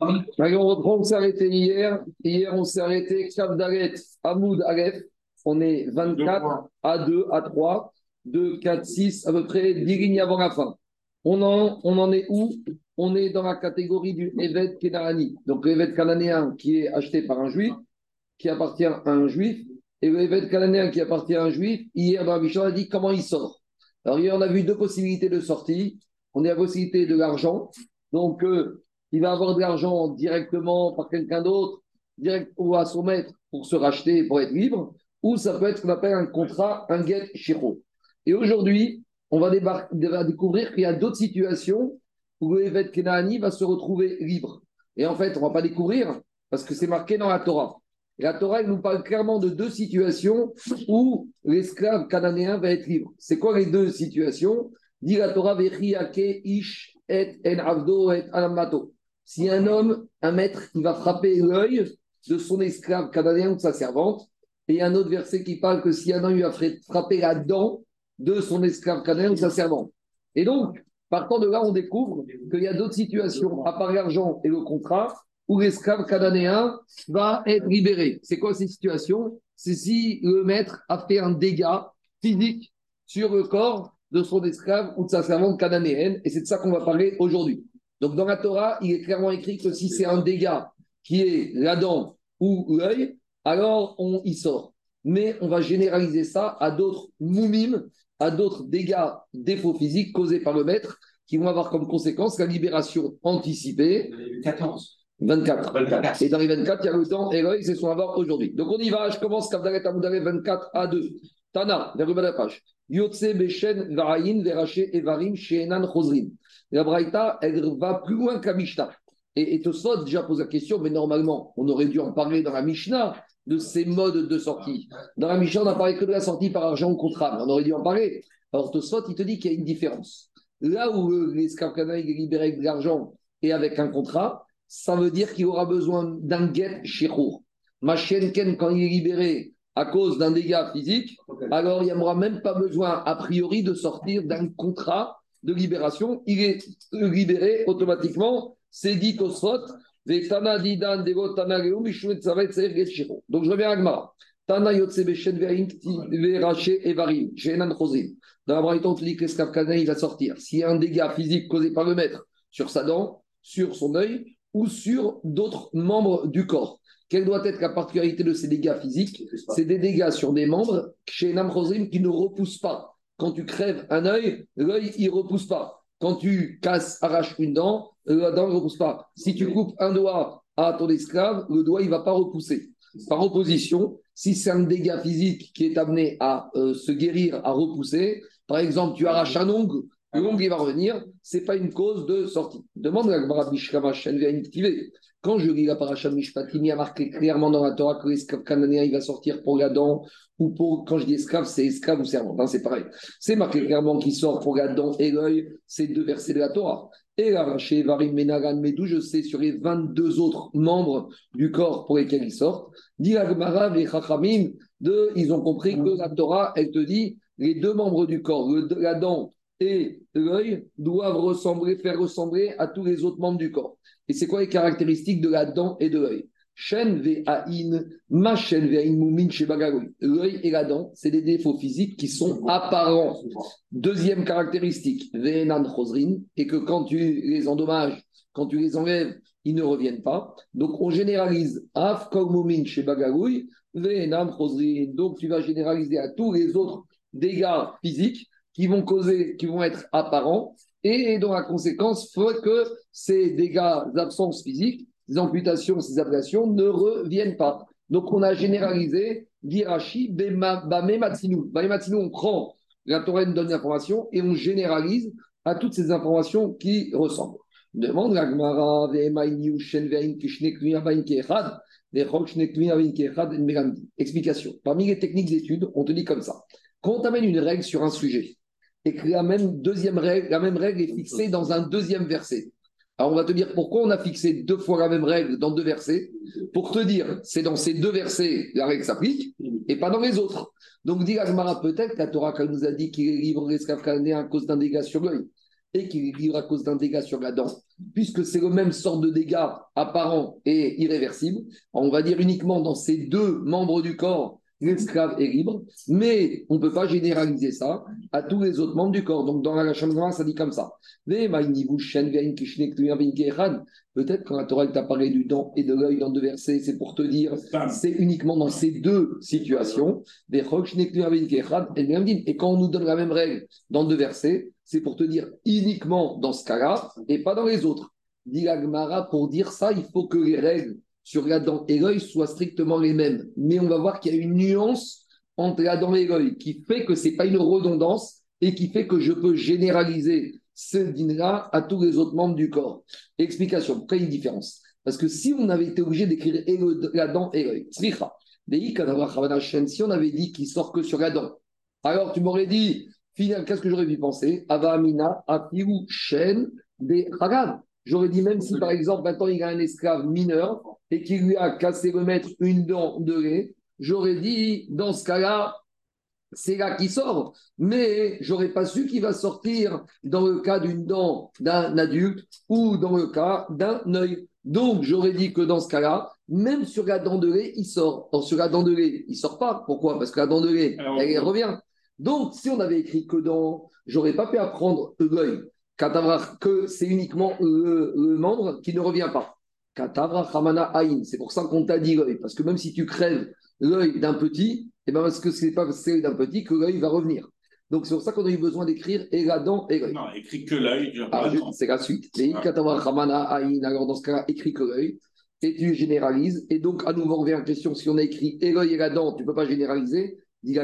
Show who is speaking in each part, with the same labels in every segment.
Speaker 1: on reprend, s'est arrêté hier. Hier, on s'est arrêté Kavdaret, Amoud Aleph. On est 24 à 2, à 3, 2, 4, 6, à peu près 10 lignes avant la fin. On en, on en est où? On est dans la catégorie du Evet Kenarani. Donc, l'Evet cananéen qui est acheté par un juif, qui appartient à un juif, et le Evet cananéen qui appartient à un juif, hier dans la Mishnah, on a dit comment il sort. Alors, hier, on a vu deux possibilités de sortie. On a la possibilité de l'argent. Donc, euh, il va avoir de l'argent directement par quelqu'un d'autre, direct ou à son maître pour se racheter, pour être libre, ou ça peut être ce qu'on appelle un contrat, un get shiro. Et aujourd'hui, on va, découvrir qu'il y a d'autres situations où Evet Kenaani va se retrouver libre. Et en fait, on ne va pas découvrir parce que c'est marqué dans la Torah. la Torah, elle nous parle clairement de deux situations où l'esclave cananéen va être libre. C'est quoi les deux situations? Dit la Torah, ish Si un homme, un maître, il va frapper l'œil de son esclave cananéen ou de sa servante, et un autre verset qui parle que si un homme lui a frappé la dent de son esclave cananéen ou de sa servante. Et donc, partant de là, on découvre qu'il y a d'autres situations, à part l'argent et le contrat, où l'esclave cananéen va être libéré. C'est quoi ces situations C'est si le maître a fait un dégât physique sur le corps de son esclave ou de sa servante cananéenne, et c'est de ça qu'on va parler aujourd'hui. Donc dans la Torah, il est clairement écrit que si c'est un dégât qui est la dent ou l'œil, alors on y sort. Mais on va généraliser ça à d'autres moumim, à d'autres dégâts, défauts physiques causés par le maître, qui vont avoir comme conséquence la libération anticipée.
Speaker 2: 14.
Speaker 1: 24. 24. Et dans les 24, il y a le temps et l'œil, c'est son avoir aujourd'hui. Donc on y va, je commence Kavdaret Amoudare 24 à 2. Tana, vers la page. Yotse Beshen Varayin Veraché Evarim Shenan Chosrin. La Braïta, elle va plus loin que Mishnah. Et, et déjà pose la question, mais normalement, on aurait dû en parler dans la Mishnah de ces modes de sortie. Dans la Mishnah, on n'a parlé que de la sortie par argent ou contrat, mais on aurait dû en parler. Alors Tosfot, il te dit qu'il y a une différence. Là où l'esclave est libéré avec de l'argent et avec un contrat, ça veut dire qu'il aura besoin d'un get shirour. Machenken, quand il est libéré à cause d'un dégât physique, alors il n'y aura même pas besoin, a priori, de sortir d'un contrat de libération, il est libéré automatiquement. C'est dit au. Donc je reviens à Gmara. Tana yotse beshen veraché evarim, shenan chozim. Dans la Braïton, il va sortir. S'il y a un dégât physique causé par le maître sur sa dent, sur son œil ou sur d'autres membres du corps. Quelle doit être la particularité de ces dégâts physiques C'est des dégâts sur des membres chez Nam qui ne repoussent pas. Quand tu crèves un œil, l'œil, il ne repousse pas. Quand tu casses, arraches une dent, la dent ne repousse pas. Si tu coupes un doigt à ton esclave, le doigt, il ne va pas repousser. Par opposition, si c'est un dégât physique qui est amené à euh, se guérir, à repousser, par exemple, tu arraches un ongle, l'ongle, il va revenir, ce n'est pas une cause de sortie. Demande à Gmara quand je lis la paracha Mishpatim, il y a marqué clairement dans la Torah que l'esclave cananéen, il va sortir pour la dent, ou pour, quand je dis esclave, c'est esclave ou servant, hein, c'est pareil. C'est marqué clairement qu'il sort pour la dent et l'œil, c'est deux versets de la Torah. Et chez Varim Menagan d'où je sais sur les 22 autres membres du corps pour lesquels il sort, dit et Chachamim, de, ils ont compris que la Torah, elle te dit, les deux membres du corps, la dent et l'œil, doivent ressembler, faire ressembler à tous les autres membres du corps. Et c'est quoi les caractéristiques de la dent et de l'œil? Shen ma moumin L'œil et la dent, c'est des défauts physiques qui sont apparents. Deuxième caractéristique, ve'enan chosrin, et que quand tu les endommages, quand tu les enlèves, ils ne reviennent pas. Donc on généralise af moumin ve'enan chosrin. Donc tu vas généraliser à tous les autres dégâts physiques qui vont causer, qui vont être apparents et dont la conséquence faut que ces dégâts d'absence physique, ces amputations, ces ablations ne reviennent pas. Donc on a généralisé Girachi, Bamematsinu. Bamematsinu, on prend, la Torah nous donne l'information et on généralise à toutes ces informations qui ressemblent. Demande Explication. Parmi les techniques d'étude, on te dit comme ça. Quand on amène une règle sur un sujet, et que la même deuxième règle, la même règle est fixée dans un deuxième verset. Alors on va te dire pourquoi on a fixé deux fois la même règle dans deux versets. Pour te dire, c'est dans ces deux versets la règle s'applique et pas dans les autres. Donc dit Agmara peut-être la Torah nous a dit qu'il est libre l'esclave à cause d'un dégât sur l'œil. et qu'il est libre à cause d'un dégât sur la dent, puisque c'est le même sort de dégâts apparent et irréversible, on va dire uniquement dans ces deux membres du corps, l'esclave est libre, mais on ne peut pas généraliser ça à tous les autres membres du corps. Donc dans la chambre ça dit comme ça. Peut-être quand la Torah t'a parlé du dent et de l'œil dans deux versets, c'est pour te dire, c'est uniquement dans ces deux situations. Et quand on nous donne la même règle dans deux versets, c'est pour te dire uniquement dans ce cas-là et pas dans les autres. Dit pour dire ça, il faut que les règles sur la dent et l'œil soient strictement les mêmes. Mais on va voir qu'il y a une nuance entre la dent et l'œil qui fait que ce n'est pas une redondance et qui fait que je peux généraliser ce din-là à tous les autres membres du corps. Explication, pourquoi une différence? Parce que si on avait été obligé d'écrire la dent et l'œil, si on avait dit qu'il sort que sur la dent, alors tu m'aurais dit, finalement, qu'est-ce que j'aurais pu penser? Avamina, Apiru, Shen, des J'aurais dit, même si par exemple, maintenant il a un esclave mineur et qu'il lui a cassé le maître une dent de lait, j'aurais dit, dans ce cas-là, c'est là qui sort. Mais j'aurais pas su qu'il va sortir dans le cas d'une dent d'un adulte ou dans le cas d'un œil. Donc, j'aurais dit que dans ce cas-là, même sur la dent de lait, il sort. Or, sur la dent de lait, il sort pas. Pourquoi? Parce que la dent de lait, elle revient. Donc, si on avait écrit que dans, j'aurais pas pu apprendre l'œil que c'est uniquement le, membre qui ne revient pas. C'est pour ça qu'on t'a dit l'œil. Parce que même si tu crèves l'œil d'un petit, et eh ben parce que ce n'est pas l'œil d'un petit que l'œil va revenir. Donc c'est pour ça qu'on a eu besoin d'écrire et la dent et l'œil.
Speaker 2: Non, écrit que l'œil.
Speaker 1: Ah, c'est la suite. Alors dans ce cas-là, écrit que l'œil. Et tu généralises. Et donc, à nouveau, on revient à la question si on a écrit et l'œil et la dent, tu ne peux pas généraliser. Dit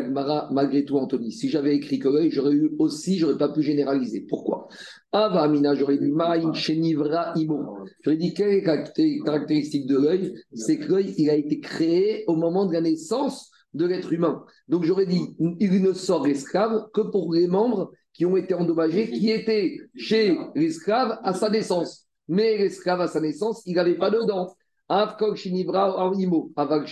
Speaker 1: malgré tout, Anthony, si j'avais écrit que l'œil, j'aurais eu aussi, j'aurais pas pu généraliser. Pourquoi? Ava Amina, j'aurais dit Maïn Chenivra Imo. J'aurais dit quelle est la caractéristique de l'œil? C'est que l'œil, il a été créé au moment de la naissance de l'être humain. Donc j'aurais dit, il ne sort l'esclave que pour les membres qui ont été endommagés, qui étaient chez l'esclave à sa naissance. Mais l'esclave à sa naissance, il n'avait pas de dents. Avkok Shenivra Imo. Avak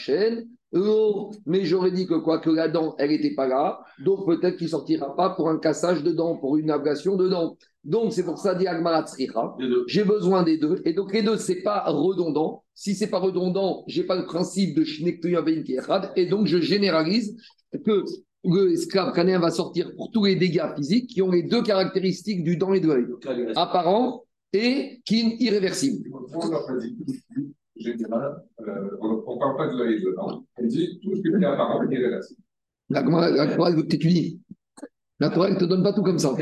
Speaker 1: Oh, mais j'aurais dit que quoi que la dent, elle n'était pas là, donc peut-être qu'il sortira pas pour un cassage de dents, pour une ablation de dents. Donc c'est pour ça, dit j'ai besoin des deux. Et donc les deux, c'est pas redondant. Si c'est pas redondant, j'ai pas le principe de et donc je généralise que le esclave canéen va sortir pour tous les dégâts physiques qui ont les deux caractéristiques du dent et de l'œil, apparent et qui irréversible
Speaker 3: général, euh, on ne parle pas de l'œil dedans. On dit tout ce qui est apparent est irréversible.
Speaker 1: La Torah veut que tu étudies. La Torah ne te donne pas tout comme ça.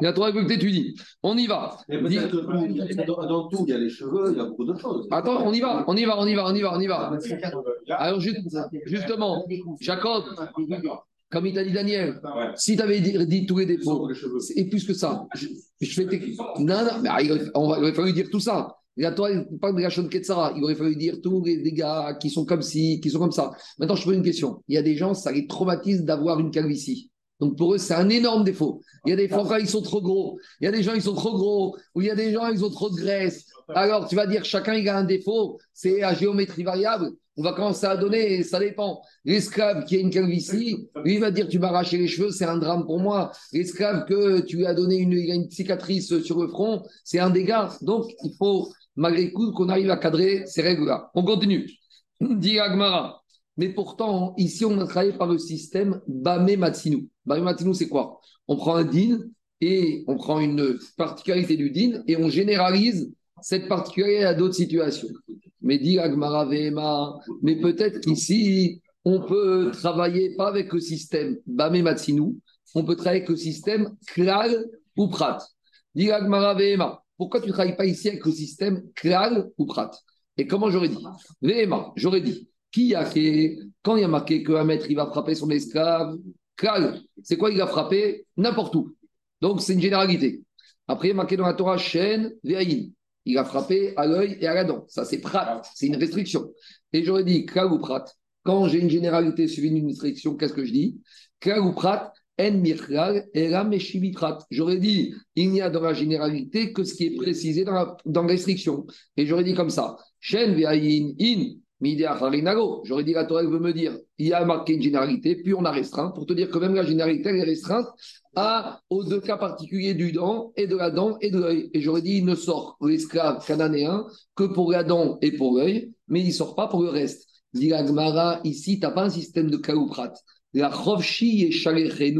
Speaker 1: La Torah veut que tu étudies. On y va.
Speaker 4: dans, tout, il y a les cheveux, il y a beaucoup de choses.
Speaker 1: Attends, on y va, on y va, on y va, on y va, on y va. Alors justement, Jacob, comme il t'a dit Daniel, si tu avais dit, tous les défauts, et plus que ça, je, je fais Non, non, mais il, on va, il aurait fallu dire tout ça. La Torah parle de la Ketsara. Il aurait fallu dire tous les gars qui sont comme ci, qui sont comme ça. Maintenant, je pose une question. Il y a des gens, ça les traumatise d'avoir une calvitie. Donc pour eux, c'est un énorme défaut. Il y a des fois, ils sont trop gros. Il y a des gens, ils sont trop gros. Ou il y a des gens, ils ont trop de graisse. Alors, tu vas dire, chacun, il a un défaut. C'est à géométrie variable. On va commencer à donner, ça dépend. L'esclave qui a une calvitie, lui, il va dire, tu m'as arraché les cheveux, c'est un drame pour moi. L'esclave que tu lui as donné une, une cicatrice sur le front, c'est un dégât. Donc, il faut malgré tout qu'on arrive à cadrer ces règles-là. On continue. Dit Agmara. Mais pourtant, ici, on a travaillé par le système Bame Matsinu. Bame Matsinu, c'est quoi? On prend un din et on prend une particularité du din et on généralise cette particularité à d'autres situations. Mais dit Agmara Vema, mais peut-être qu'ici, on peut travailler pas avec le système Bame Matsinu, on peut travailler avec le système Klal ou Prat. Dit Agmara Vema. Pourquoi tu ne travailles pas ici avec le système Klal ou Prat? Et comment j'aurais dit? Véhéma, j'aurais dit, qui a quand il y a marqué qu'un maître il va frapper son esclave, Klal, c'est quoi il va frapper N'importe où. Donc c'est une généralité. Après, il y a marqué dans la Torah Shen, Véhaïn. Il a frappé à l'œil et à la dent. Ça, c'est Prat. C'est une restriction. Et j'aurais dit Klal ou Prat? Quand j'ai une généralité suivie d'une restriction, qu'est-ce que je dis? Klal ou Prat, J'aurais dit, il n'y a dans la généralité que ce qui est précisé dans la, dans restriction. Et j'aurais dit comme ça, Shen in, Midea Harinago. J'aurais dit la Torah veut me dire, il y a marqué une généralité, puis on a restreint, pour te dire que même la généralité, elle est restreinte à, aux deux cas particuliers du dent et de la dent et de l'œil. Et j'aurais dit, il ne sort l'esclave cananéen que pour la dent et pour l'œil, mais il ne sort pas pour le reste. Dit la ici, tu n'as pas un système de kalouprat. La Chovchi et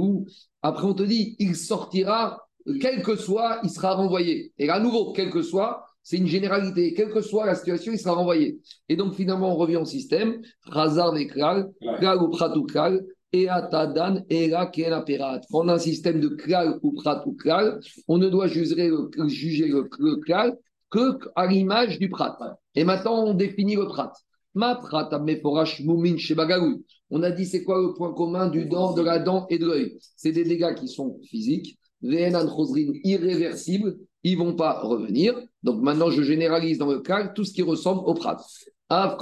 Speaker 1: après on te dit, il sortira, quel que soit, il sera renvoyé. Et à nouveau, quel que soit, c'est une généralité. Quelle que soit la situation, il sera renvoyé. Et donc, finalement, on revient au système. Razar Klal, Klal ou Prat ou Klal, et Atadan, et la Perat. On a un système de Klal ou Prat ou Klal. On ne doit juger le, juger le, Klal que à l'image du Prat. Et maintenant, on définit le Prat. On a dit c'est quoi le point commun du dent, de la dent et de l'œil? C'est des dégâts qui sont physiques, irréversibles ils vont pas revenir. Donc maintenant, je généralise dans le cas tout ce qui ressemble au prat. Donc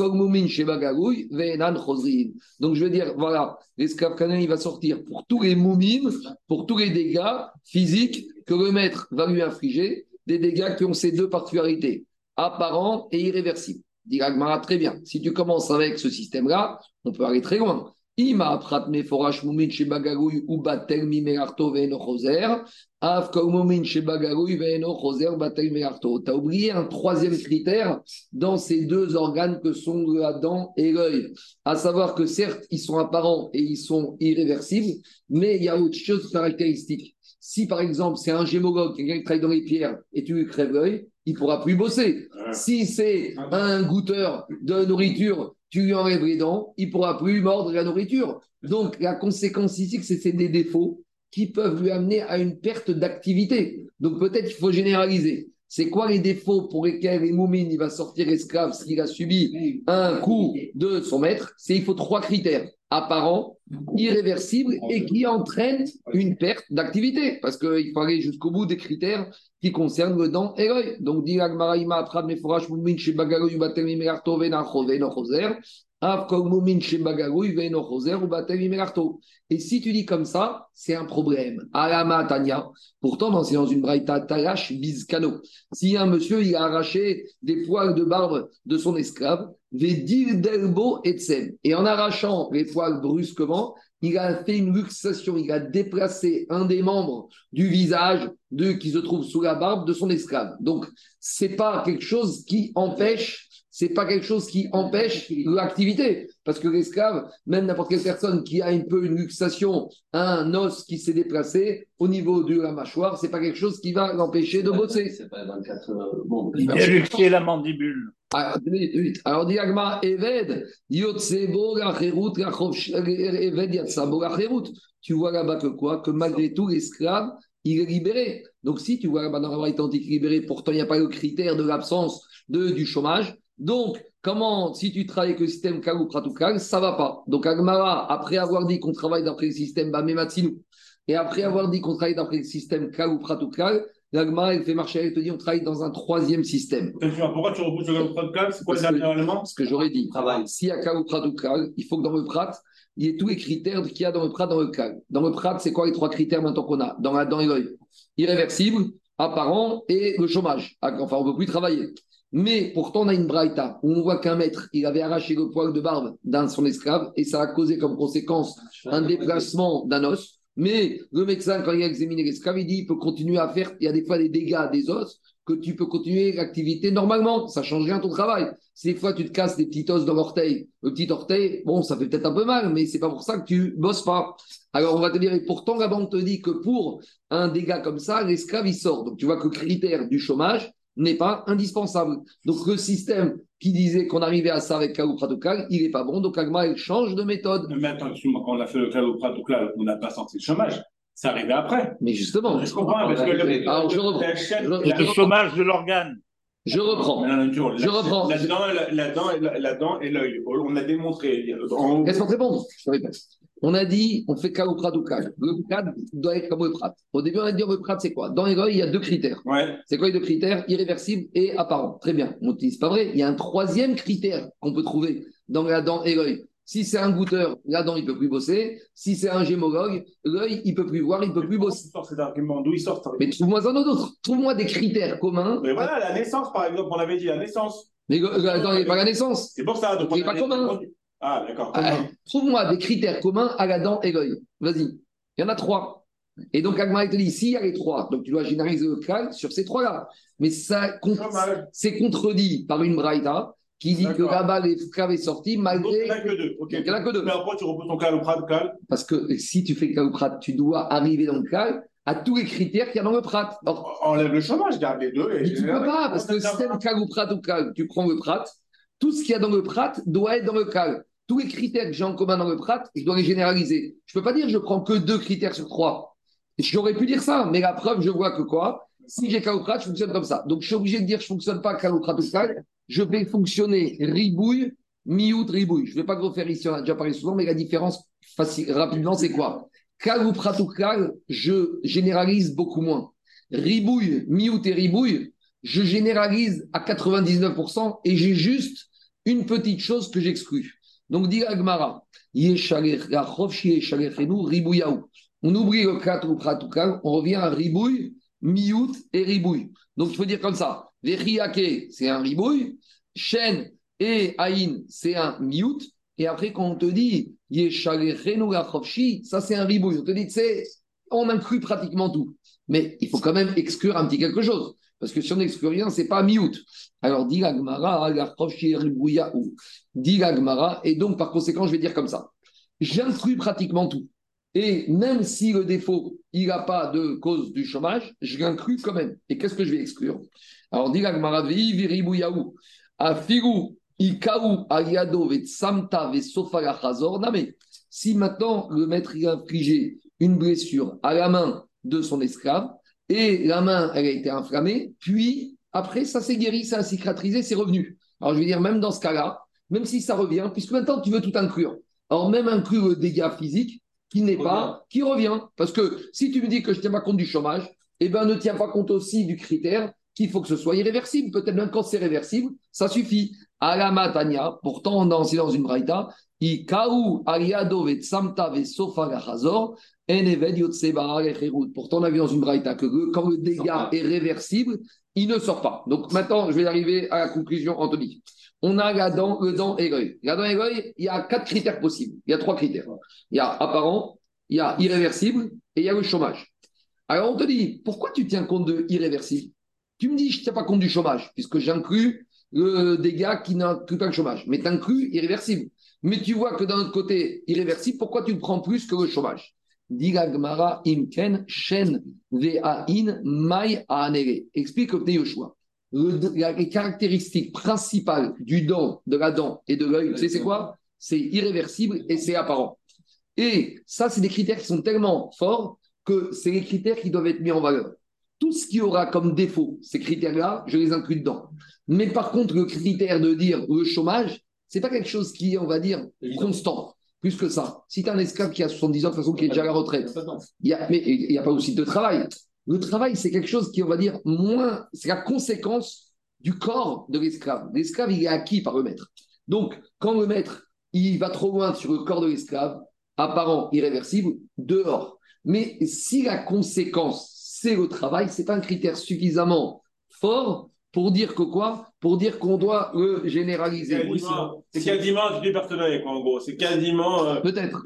Speaker 1: je veux dire, voilà, l'esclave canin, il va sortir pour tous les moumines, pour tous les dégâts physiques que le maître va lui infliger, des dégâts qui ont ces deux particularités, apparents et irréversibles. Dit très bien. Si tu commences avec ce système-là, on peut aller très loin. Ima prat meforash mumin shebagagoui ou batel mimerarto. Tu as oublié un troisième critère dans ces deux organes que sont la dent et l'œil. À savoir que certes, ils sont apparents et ils sont irréversibles, mais il y a autre chose caractéristique. Si par exemple c'est un gémologue, quelqu'un qui travaille dans les pierres, et tu lui crèves l'œil, il ne pourra plus bosser. Si c'est un goûteur de nourriture tu lui enlèves les dents, il ne pourra plus mordre la nourriture. Donc, la conséquence ici, c'est c'est des défauts qui peuvent lui amener à une perte d'activité. Donc, peut-être qu'il faut généraliser. C'est quoi les défauts pour lesquels les moumines, il va sortir esclave s'il a subi un coup de son maître? C'est il faut trois critères apparents, irréversibles et qui entraînent une perte d'activité. Parce qu'il faut aller jusqu'au bout des critères qui concernent le dent et l'œil. Donc, dit Et si tu dis comme ça, c'est un problème. Alama Tanya. Pourtant, c'est dans une braïta Talash Bizkano. Si un monsieur il a arraché des poils de barbe de son esclave, Delbo Et en arrachant les poils brusquement, il a fait une luxation, il a déplacé un des membres du visage de, qui se trouve sous la barbe de son esclave. Donc, c'est pas quelque chose qui empêche c'est pas quelque chose qui empêche l'activité. Parce que l'esclave, même n'importe quelle personne qui a un peu une luxation, un os qui s'est déplacé au niveau de la mâchoire, c'est pas quelque chose qui va l'empêcher de bosser. C'est pas 24
Speaker 2: bon, Il a luxé la mandibule.
Speaker 1: Alors, Alors diagma Eved, Yotsebo, la Eved, Yatsabo, la Tu vois là-bas que quoi? Que malgré tout, l'esclave, il est libéré. Donc si tu vois là-bas dans la antique libéré, pourtant il n'y a pas le critère de l'absence de, du chômage, donc, comment, si tu travailles avec le système Kal ou Pratoukal, ça va pas. Donc, Agmara, après avoir dit qu'on travaille d'après le système Bamematsinu, et après avoir dit qu'on travaille d'après le système Kal ou Pratoukal, l'Agmara, elle fait marcher, elle te dit on travaille dans un troisième système.
Speaker 2: Pourquoi tu repousses le Kal ou Pratoukal C'est quoi les éléments
Speaker 1: Ce que j'aurais dit. S'il y a Kal ou Pratoukal, il faut que dans le Prat, il y ait tous les critères qu'il y a dans le Prat, dans le Kal. Dans le Prat, c'est quoi les trois critères maintenant qu'on a? Dans la dent et l'œil Irréversible, apparent et le chômage. Enfin, on ne peut plus travailler. Mais pourtant, on a une braïta où on voit qu'un maître, il avait arraché le poil de barbe d'un son esclave et ça a causé comme conséquence un déplacement d'un os. Mais le médecin, quand il a examiné l'esclave, il dit il peut continuer à faire, il y a des fois des dégâts des os, que tu peux continuer l'activité normalement. Ça change rien ton travail. Si des fois tu te casses des petits os dans l'orteil, le petit orteil, bon, ça fait peut-être un peu mal, mais c'est pas pour ça que tu bosses pas. Alors on va te dire, et pourtant la banque te dit que pour un dégât comme ça, l'esclave il sort. Donc tu vois que le critère du chômage, n'est pas indispensable. Donc le système qui disait qu'on arrivait à ça avec Kalupratokal, il n'est pas bon. Donc Agma, il change de méthode.
Speaker 2: Mais attends, quand on a fait le Kalupratokal, on n'a pas senti le chômage. C'est arrivé après.
Speaker 1: Mais justement.
Speaker 2: Je comprends, parce que le,
Speaker 1: Alors, je reprends.
Speaker 2: le chômage de l'organe.
Speaker 1: Je reprends. je reprends.
Speaker 2: La, dent, la, dent, la, dent et l'œil. On a démontré.
Speaker 1: Laisse-moi répondre. Je répète. On a dit, on fait cas ou prat ou. Le doit être comme le prat. Au début, on a dit le prat, c'est quoi? Dans les il y a deux critères.
Speaker 2: Ouais.
Speaker 1: C'est quoi les deux critères? Irréversible et apparent. Très bien. On c'est pas vrai. Il y a un troisième critère qu'on peut trouver dans la dent et l'œil. Si c'est un goûteur, la dent, il ne peut plus bosser. Si c'est un gémologue, l'œil, il ne peut plus voir, il ne peut plus bosser.
Speaker 2: Sort cet argument D'où il sort
Speaker 1: Mais trouve-moi un autre. Trouve-moi des critères communs.
Speaker 2: Mais voilà, la naissance, par exemple, on avait dit la naissance.
Speaker 1: Mais le- le- attends, il n'y a pas la naissance.
Speaker 2: C'est pour ça. Donc,
Speaker 1: Il est
Speaker 2: on a
Speaker 1: pas commun.
Speaker 2: Ah, d'accord.
Speaker 1: Ah. Trouve-moi des critères communs à l'Adam et l'œil. Vas-y. Il y en a trois. Et donc, Agmara te dit, ici, il y a les trois. Donc, tu dois généraliser le cas sur ces trois-là. Mais ça, c'est contredit par une braïta qui dit que là-bas, les claves est sorti
Speaker 2: Donc, il
Speaker 1: malgré.
Speaker 2: n'y a que deux. Ok.
Speaker 1: Il n'y en a que deux.
Speaker 2: Mais après, tu reposes ton au prat, cal.
Speaker 1: Parce que si tu fais le caloprat, tu dois arriver dans le cas à tous les critères qu'il y a dans le prat. Alors,
Speaker 2: Enlève le chômage, garde les deux. Et
Speaker 1: tu peux pas, parce que si tu
Speaker 2: c'est
Speaker 1: le cal ou prat ou cal, tu prends le prat, tout ce qu'il y a dans le prat doit être dans le cal. Tous les critères que j'ai en commun dans le prat, je dois les généraliser. Je peux pas dire je prends que deux critères sur trois. J'aurais pu dire ça, mais la preuve, je vois que quoi? Si j'ai cal ou prat, je fonctionne comme ça. Donc je suis obligé de dire je fonctionne pas cal ou prat ou cal, je vais fonctionner ribouille, mi-out, ribouille. Je vais pas refaire ici, on a déjà parlé souvent, mais la différence facile, rapidement, c'est quoi? Cal ou prat ou cal, je généralise beaucoup moins. Ribouille, mi-out et ribouille, je généralise à 99% et j'ai juste une petite chose que j'exclus. Donc, dit Agmara, on oublie le 4 ou pratukal, on revient à ribouille, miout et ribouille. Donc, il faut dire comme ça Vechiake, c'est un ribouille, Shen et Aïn, c'est un miout. Et après, quand on te dit ça c'est un ribouille. On te dit, c'est, on inclut pratiquement tout. Mais il faut quand même exclure un petit quelque chose. Parce que si on n'exclut rien, c'est pas miout. Alors, dit l'agmara, ribouyahu. Dit l'agmara, et donc par conséquent, je vais dire comme ça. J'inclus pratiquement tout. Et même si le défaut, il n'a pas de cause du chômage, je l'inclus quand même. Et qu'est-ce que je vais exclure? Alors, dit l'agmara, vei viribouyahu. Afigu Ikaou Ayado Samta. Si maintenant le maître a infligé une blessure à la main de son esclave et la main elle a été inflammée, puis après ça s'est guéri, ça a cicatrisé, c'est revenu. Alors je vais dire même dans ce cas-là, même si ça revient, puisque maintenant tu veux tout inclure. Alors même inclure le dégât physique qui n'est pas, qui revient. Parce que si tu me dis que je ne tiens pas compte du chômage, eh bien ne tiens pas compte aussi du critère qu'il faut que ce soit irréversible. Peut-être même quand c'est réversible, ça suffit. Alamatania, pourtant on est aussi dans une braïta. Pourtant on a vu dans une braïta que quand le dégât est réversible, il ne sort pas. Donc maintenant, je vais arriver à la conclusion, Anthony. On a dent, le dent et l'œil. La dent et il y a quatre critères possibles. Il y a trois critères. Il y a apparent, il y a irréversible et il y a le chômage. Alors on te dit, pourquoi tu tiens compte de irréversible? Tu me dis, je ne tiens pas compte du chômage, puisque j'inclus le dégât qui n'inclut pas le chômage. Mais tu inclus irréversible. Mais tu vois que d'un autre côté, irréversible, pourquoi tu prends plus que le chômage? Imken shen ve'ain mai anere. Explique le Yoshua. Les caractéristiques principales du dent, de la dent et de l'œil, c'est quoi? C'est irréversible et c'est apparent. Et ça, c'est des critères qui sont tellement forts que c'est les critères qui doivent être mis en valeur. Tout ce qui aura comme défaut ces critères-là, je les inclus dedans. Mais par contre, le critère de dire le chômage, c'est pas quelque chose qui est, on va dire, constant. Plus que ça. Si tu as un esclave qui a 70 ans, de toute façon, qui est déjà à la retraite, il y a, mais il n'y a pas aussi de travail. Le travail, c'est quelque chose qui, on va dire, moins. C'est la conséquence du corps de l'esclave. L'esclave, il est acquis par le maître. Donc, quand le maître, il va trop loin sur le corps de l'esclave, apparent, irréversible, dehors. Mais si la conséquence, c'est le travail, c'est pas un critère suffisamment fort pour dire que quoi? Pour dire qu'on doit le généraliser.
Speaker 2: Quasiment- C'est quasiment du personnel, quoi, en gros. C'est quasiment euh,
Speaker 1: Peut-être.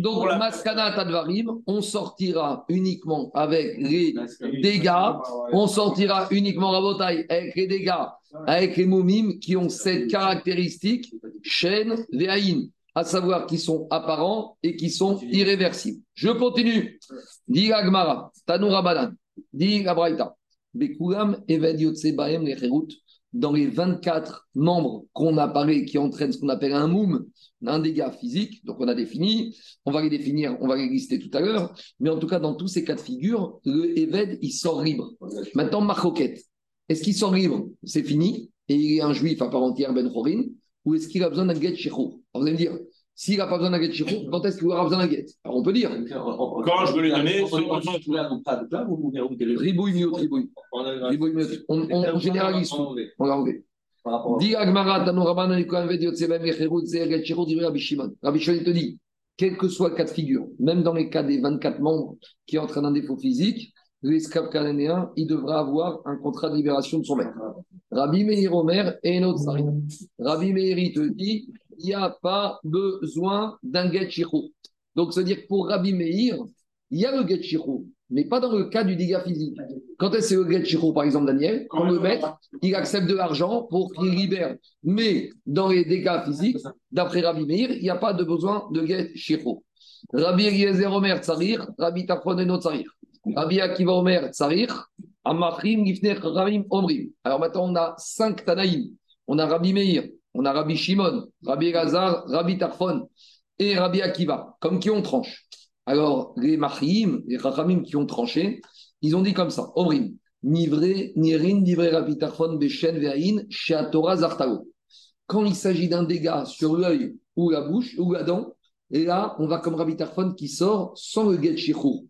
Speaker 1: Donc,
Speaker 2: la.
Speaker 1: Maskana Tadvarim, on sortira uniquement avec les dégâts, on sortira uniquement Rabotai avec les dégâts, avec les moumim qui ont cette caractéristique, Shen, Veaïn, à savoir qui sont apparents et qui sont irréversibles. Je continue. Dit Agmara, Tanoura Banan, dit Gabraïta, Bekulam, Eved Yotse Baem, les Cherut, dans les 24 membres qu'on a parlé qui entraînent ce qu'on appelle un moum, un dégât physique, donc on a défini, on va les définir, on va les lister tout à l'heure, mais en tout cas, dans tous ces cas de figure, le Eved, il sort libre. Maintenant, Marcoquette, est-ce qu'il sort libre? C'est fini, et il est un juif à part entière, Ben Horin, ou est-ce qu'il a besoin d'un get vous allez me dire, s'il n'a pas besoin d'un shiro, quand est-ce qu'il aura besoin d'un get Alors on peut dire,
Speaker 2: Quand je veux lui donner,
Speaker 1: ribouille, mieux, ribouille, ribouille, mieux. On, on, on généralise on l'a enlevé. Dit Agmara, Tano Rabbanan, Nikohan, Ved, Yotsebem, Yecherut, Zer, Get Shiro, dit Rabbi Shimon. Rabbi Shimon il te dit, quel que soit le cas de figure, même dans les cas des 24 membres qui entraînent un défaut physique, l'esclave cananéen, il devra avoir un contrat de libération de son maître. Rabbi Meir Omer et un autre Rabbi Meir, il te dit, il n'y a pas besoin d'un get Donc, c'est-à-dire que pour Rabbi Meir, il y a le get mais pas dans le cas du dégât physique. Quand c'est le get par exemple, Daniel, on le maître, il accepte de l'argent pour qu'il libère. Mais dans les dégâts physiques, d'après Rabbi Meir, il n'y a pas de besoin de get Rabbi Eliezer Omer Tsarir, Rabbi Tafron Tsarir. Rabbi Akiva Omer Tsarir, Amachim Gifner Ramim Omrim. Alors maintenant, on a cinq Tanaïm. On a Rabbi Meir, on a Rabbi Shimon, Rabbi Elazar, Rabbi Tarfon et Rabbi Akiva, comme qui ont tranché. Alors, les Machim, les Rachamim qui ont tranché, ils ont dit comme ça Omrim, Nivre, Nirin, Nivre Rabbi Tarfon, Beshen, Veain, Sheatora, Zartao. Quand il s'agit d'un dégât sur l'œil ou la bouche ou la dent, et là, on va comme Rabbi Tarfon qui sort sans le get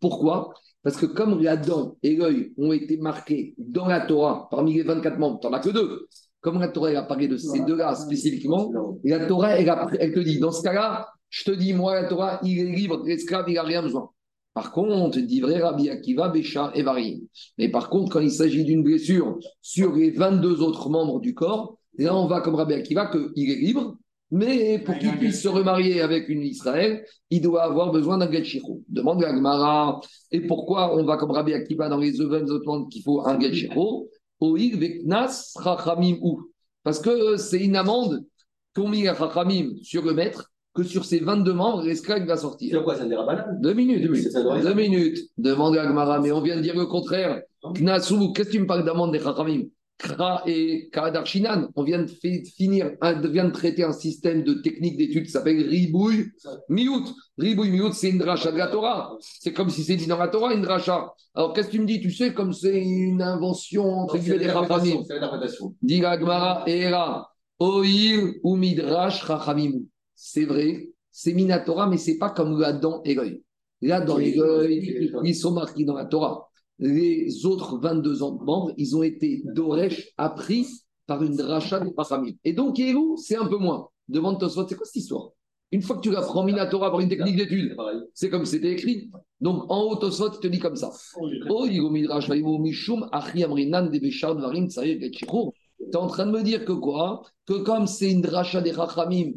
Speaker 1: Pourquoi? Parce que comme la dent et l'œil ont été marqués dans la Torah, parmi les 24 membres, tu n'en as que deux. Comme la Torah a parlé de ces deux-là spécifiquement, la Torah, elle, elle te dit, dans ce cas-là, je te dis, moi, la Torah, il est libre, l'esclave, il n'a rien besoin. Par contre, dit vrai Rabbi Akiva, Bécha et Varim. Mais par contre, quand il s'agit d'une blessure sur les 22 autres membres du corps, là, on va comme Rabbi Akiva qu'il est libre, mais pour qu'il puisse se remarier avec une Israël, il doit avoir besoin d'un Getchiro. Demande à Gmara. Et pourquoi on va comme Rabbi Akiva dans les autres qu'il faut un Getchiro Parce que c'est une amende qu'ont mis Chachamim sur le maître que sur ses 22 membres, l'esclave va sortir?
Speaker 4: C'est quoi, c'est
Speaker 1: Deux minutes, deux minutes. Deux minutes. Demande à Gmara, mais on vient de dire le contraire. Knasou, qu'est-ce que tu me parles d'amende des Chachamim Kra et Kadarshinan, on vient de finir, vient de traiter un système de technique d'étude qui s'appelle Ribouille Miout. Ribouille Miout, c'est une dracha de la Torah. C'est comme si c'est dit dans la Torah, une dracha. Alors qu'est-ce que tu me dis? Tu sais, comme c'est une invention entre guillemets des l'interprétation. Dit Gmara, Era, Oil ou Midrash Rachamim. C'est vrai, c'est Minatora, mais c'est pas comme dent et l'œil. Là, dans l'œil, ils sont marqués dans la Torah les autres 22 ans de membres, ils ont été d'Oresh appris par une dracha de Pachamim. Et donc, Yéhou, c'est un peu moins. Demande Tosfot, c'est quoi cette histoire? Une fois que tu l'apprends Minatora par une technique d'étude, c'est comme c'était écrit. Donc, en haut, Tosfot te dit comme ça. Oh, Tu es en train de me dire que quoi? Que comme c'est une dracha des Rachamim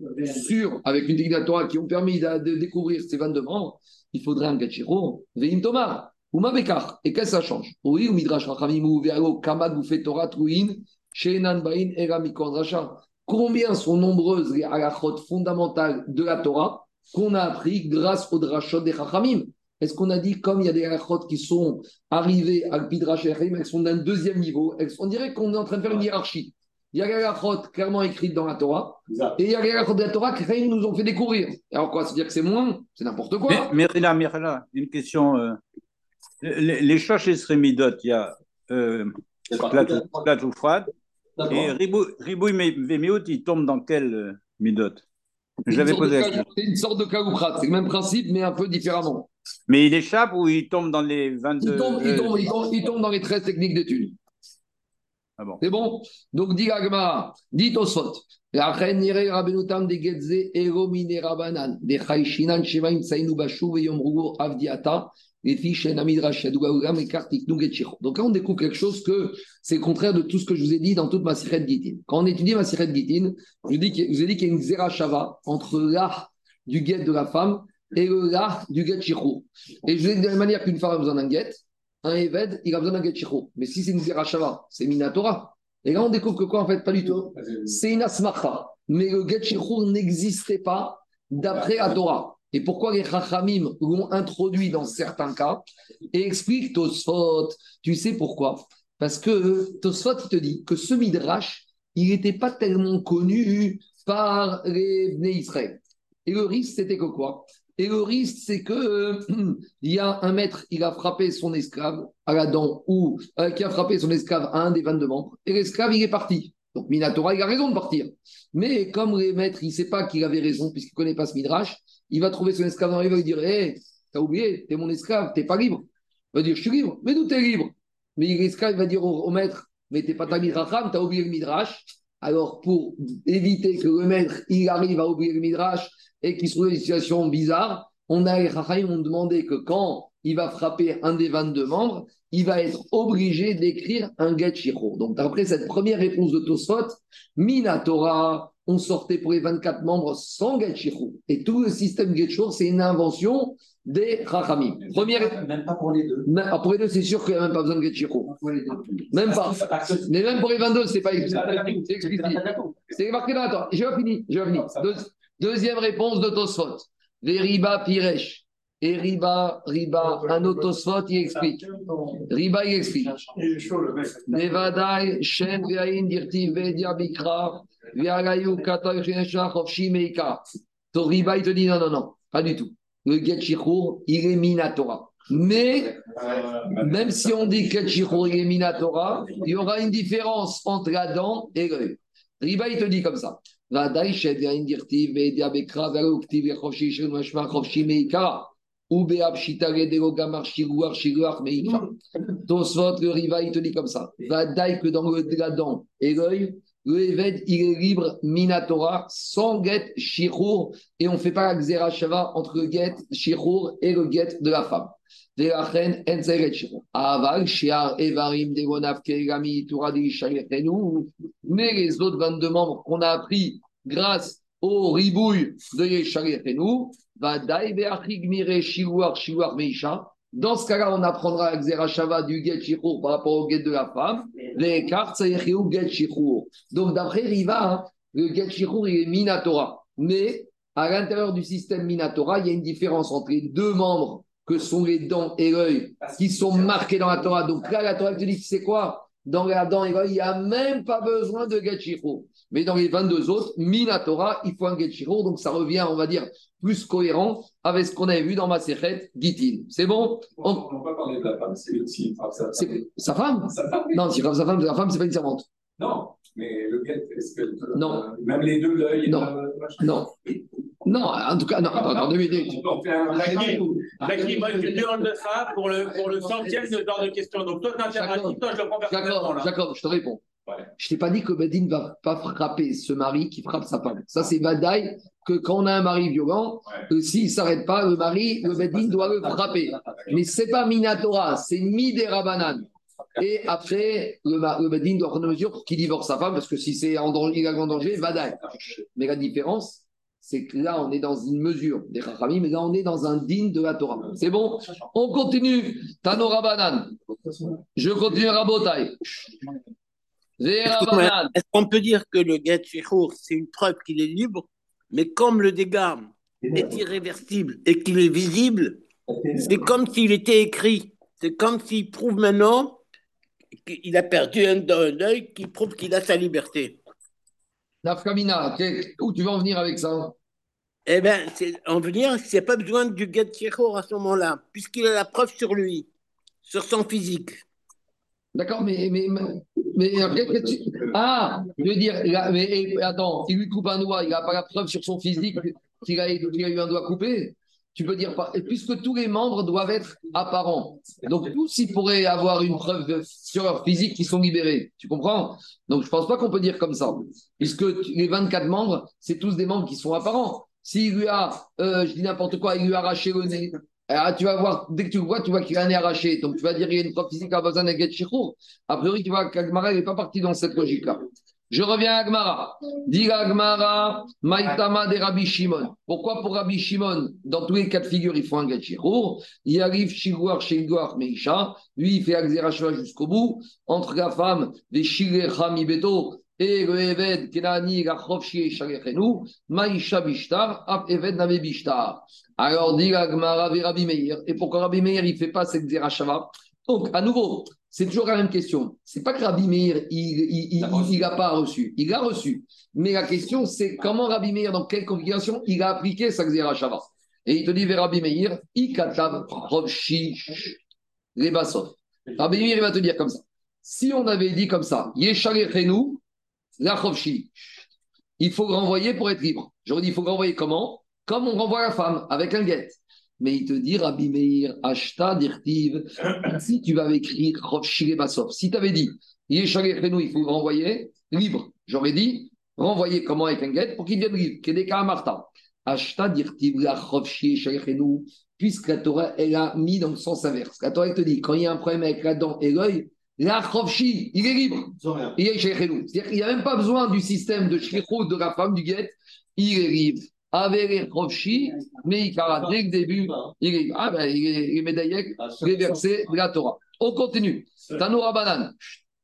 Speaker 1: sur, avec une technique qui ont permis de, découvrir ces 22 membres, il faudrait un Gachiro, Veim Tomar. Ou Mabekar. Et qu'est-ce que ça change? Oui, ou Midrash Rachamim ou Vealo, Kamad ou Torah Truin, Shenan Bain, Eramikon Racha. Combien sont nombreuses les halachot fondamentales de la Torah qu'on a appris grâce au drachot des Rachamim? Est-ce qu'on a dit, comme il y a des halachot qui sont arrivés à Pidrash Rachamim, elles sont d'un deuxième niveau On dirait qu'on est en train de faire une hiérarchie. Il y a les halachot clairement écrites dans la Torah, et il y a les halachot de la Torah qui nous ont fait découvrir. Alors quoi, c'est dire que c'est moins? C'est n'importe quoi.
Speaker 5: Mais, Mirela, une question. Euh, les, les et Midot, il y a euh, plate, ou froide. Et Ribouille Véméot, il tombe dans quel euh, Midot?
Speaker 1: Je l'avais posé C'est une sorte de Kagoukrat, c'est le même principe, mais un peu différemment.
Speaker 5: Mais il échappe ou il tombe dans les 22
Speaker 1: il tombe, il tombe, il tombe, il tombe dans les 13 techniques d'études. Ah bon. C'est bon? Donc, dit Agma, dit Tosfot. La reine nire rabenutam de Gedze eromine rabanan, de Chaishinan Shemaim Tsainu Bashu Veyomrugo Avdiata, donc là, on découvre quelque chose que c'est contraire de tout ce que je vous ai dit dans toute ma sirène Gitin. Quand on étudie ma sirène Gitin, je, vous ai dit qu'il y a une zera entre l'art du guet de la femme et l'art du guet chichou. Et je vous ai dit de la même manière qu'une femme a besoin d'un guet, un Eved, il a besoin d'un guet chichou. Mais si c'est une zera c'est Minatora. Et là, on découvre que quoi, en fait, pas du tout. C'est une asmacha. Mais le guet chichou n'existait pas d'après la Torah. Et pourquoi les Chachamim l'ont introduit dans certains cas Et explique Tosfot? Tu sais pourquoi? Parce que Tosfot, te dit que ce Midrash, il n'était pas tellement connu par les Bnei Israël. Et le risque, c'était que quoi? Et le risque, c'est que il y a un maître, il a frappé son esclave à la dent, ou euh, qui a frappé son esclave à un des 22 membres, et l'esclave, il est parti. Donc Minatora, il a raison de partir. Mais comme les maîtres, il ne sait pas qu'il avait raison, puisqu'il ne connaît pas ce Midrash, il va trouver son esclave dans il va lui dire Hé, t'as oublié, t'es mon esclave, t'es pas libre. Il va dire Je suis libre, mais d'où t'es libre? Mais l'esclave va dire au, maître Mais t'es pas ta Midracham, t'as oublié le Midrash. Alors, pour éviter que le maître il arrive à oublier le Midrash et qu'il se trouve dans une situation bizarre, on a les Racham ont demandé que quand il va frapper un des 22 membres, il va être obligé d'écrire un get shiro. Donc, après cette première réponse de Tosfot, Minatora, on sortait pour les 24 membres sans get shiro. Et tout le système get shiro, c'est une invention des Rachamim. Première...
Speaker 4: Même pas pour les deux.
Speaker 1: Mais, ah, pour les deux, c'est sûr qu'il n'y a même pas besoin de get shiro. Même pas. Mais même pour les 22, c'est pas explicite. C'est marqué dans la Torah. J'ai pas fini. J'ai pas fini. Deux- deuxième réponse de Tosfot. Les riba piresh. Et riba, riba, un autre Tosfot, il explique. Riba, il explique.
Speaker 3: Il est chaud, le mec.
Speaker 1: Nevadai, Shen, Veain, Dirti, Vedia, Bikra, Viagayu, Katoy, Chenesha, Chofshi, Meika. Riba, il te dit non, non, non, pas du tout. Le Get il est Minatora. Mais, même si on dit que il est Minatora, il y aura une différence entre la dent et l'œil. Riba, il te dit comme ça. Vadai, Shen, Veain, Dirti, Vedia, Bikra, Viagayu, Kti, Chofshi, Chofshi, Meika. Ou Beab, Shitare, Derogamar, Shiruar, Shiruar, Meika. Tosfot, le Riva, il te dit comme ça. Vadaï que dans le, la dent et l'œil, le Eved, il est libre Minatora, sans get Shirur, et on ne fait pas la Xera Shava entre le get Shirur et le get de la femme. De la reine, Enzeret Shirur. Aval, Shiar, Evarim, Devonav, Kerigami, Turadi, Shayetenu. Mais les autres 22 membres qu'on a appris grâce au ribouille de Yeshayetenu, Dans ce cas-là, on apprendra la Xera Shava du get Shirur par rapport au get de la femme. Les cartes, get Shirur. Donc, d'après Riva, hein, le get Shirur, il est Minatora. Mais à l'intérieur du système Minatora, il y a une différence entre les deux membres que sont les dents et l'œil qui sont marqués dans la Torah. Donc là, la Torah te dit, c'est quoi? Dans et l'œil, il n'y a même pas besoin de get Shirur. Mais dans les 22 autres, Minatora, il faut un get Shirur. Donc ça revient, on va dire, plus cohérent avec ce qu'on avait vu dans ma Sechet Gitin. C'est bon? On-
Speaker 3: ne va pas parler de la femme, c'est frappe sa
Speaker 1: c'est
Speaker 3: femme.
Speaker 1: sa femme?
Speaker 3: Sa femme
Speaker 1: Non, si sa femme, sa femme, c'est pas une servante.
Speaker 3: Non, mais le gars, est-ce que.
Speaker 1: Non.
Speaker 3: Même les deux, l'œil.
Speaker 1: Non. Non. Non, en tout cas, non, attends, deux minutes.
Speaker 3: On fait un
Speaker 2: Jackie,
Speaker 3: racking.
Speaker 2: Jackie, moi, je te demande de ça pour le, pour le centième de genre de question. Donc, toi, t'interagis, toi, je le prends personnellement.
Speaker 1: Jacob, je te réponds.
Speaker 3: Ouais.
Speaker 1: Je t'ai pas dit que Bedin va pas frapper ce mari qui frappe sa femme. Ça, c'est Badaï, que quand on a un mari violent,
Speaker 3: Ouais.
Speaker 1: euh, s'il ne s'arrête pas, le mari, le Bedin doit le frapper. Mais c'est pas Minatora, c'est Midera Et après, le, le Bedin doit prendre mesure pour qu'il divorce sa femme, parce que si c'est en danger, illégalement en danger, Badaï. Mais la différence, c'est que là, on est dans une mesure des Rachamim, mais là, on est dans un digne de la Torah. C'est bon? On continue. Tanora Banan. Je continue Rabotai.
Speaker 6: Est-ce qu'on peut dire que le get c'est une preuve qu'il est libre, mais comme le dégât est irréversible et qu'il est visible, c'est comme s'il était écrit. C'est comme s'il prouve maintenant qu'il a perdu un, un œil qui prouve qu'il a sa liberté.
Speaker 1: Nafkamina, où tu veux en venir avec ça
Speaker 6: Eh bien, en venir, il n'y a pas besoin du get à ce moment-là, puisqu'il a la preuve sur lui, sur son physique.
Speaker 1: D'accord, mais, mais, mais, mais, qu'est-ce que tu- Ah, je veux dire, mais, attends, il lui coupe un doigt, il n'a pas la preuve sur son physique qu'il a, qu'il a eu un doigt coupé. Tu peux dire, pas- puisque tous les membres doivent être apparents. Donc, tous, ils pourraient avoir une preuve sur leur physique qui sont libérés. Tu comprends? Donc, je ne pense pas qu'on peut dire comme ça. Puisque les 24 membres, c'est tous des membres qui sont apparents. S'il lui a, euh, je dis n'importe quoi, il lui a arraché le nez, ah, tu vas voir, dès que tu le vois, tu vois qu'il a un nez arraché. Donc, tu vas dire qu'il y a une preuve physique à besoin d'un get. A priori, tu vois qu'Agmara n'est pas parti dans cette logique-là. Je reviens à Agmara. Dis Agmara, Maïtama de Rabbi Shimon. Pourquoi pour Rabbi Shimon, dans tous les cas de figure, il faut un get shichur Il arrive Shiguar, Shiguar, Meisha. Lui, il fait Axerashva jusqu'au bout. Entre la femme, les Shirecha Mibeto, et le Eved, Kenani, Rachov, Shie, Shalechenu, Maïsha Bishtar, Ap Eved Nave Bishtar. Alors, dit vers Rabbi Meir. Et pourquoi Rabbi Meir, il ne fait pas cette Zerachava Donc, à nouveau, c'est toujours la même question. C'est pas que Rabbi Meir, il n'a pas reçu. Il a reçu. Mais la question, c'est comment Rabbi Meir, dans quelle configuration, il a appliqué sa Zerachava. Et il te dit vers Rabbi Meir, Ikatav Rovshi Lebasov. Rabbi Meir, il va te dire comme ça. Si on avait dit comme ça, Yeshalechenu, la il faut renvoyer pour être libre. J'aurais dit, il faut renvoyer comment? Comme on renvoie la femme, avec un guet. Mais il te dit, Rabbi Meir, Ashta Dirtiv, si tu vas écrire Rovshi Basov, si tu avais dit, Yeshalechenu, il faut renvoyer libre. J'aurais dit, renvoyer comment avec un guet pour qu'il devienne libre. Kedeka Marta. Ashta Dirtiv, la Rovshi Yeshalechenu, puisque la Torah, elle a mis dans le sens inverse. La Torah elle te dit, quand il y a un problème avec la dent et l'œil, la il est libre. Il est. C'est-à-dire qu'il n'y a même pas besoin du système de Shechou de la femme du guet, il est libre. Avec les Khrovchi, mais il a dès le début, il est. Ah ben, il est, il est médaillé, les versets de la Torah. On continue. Tanoura Banan.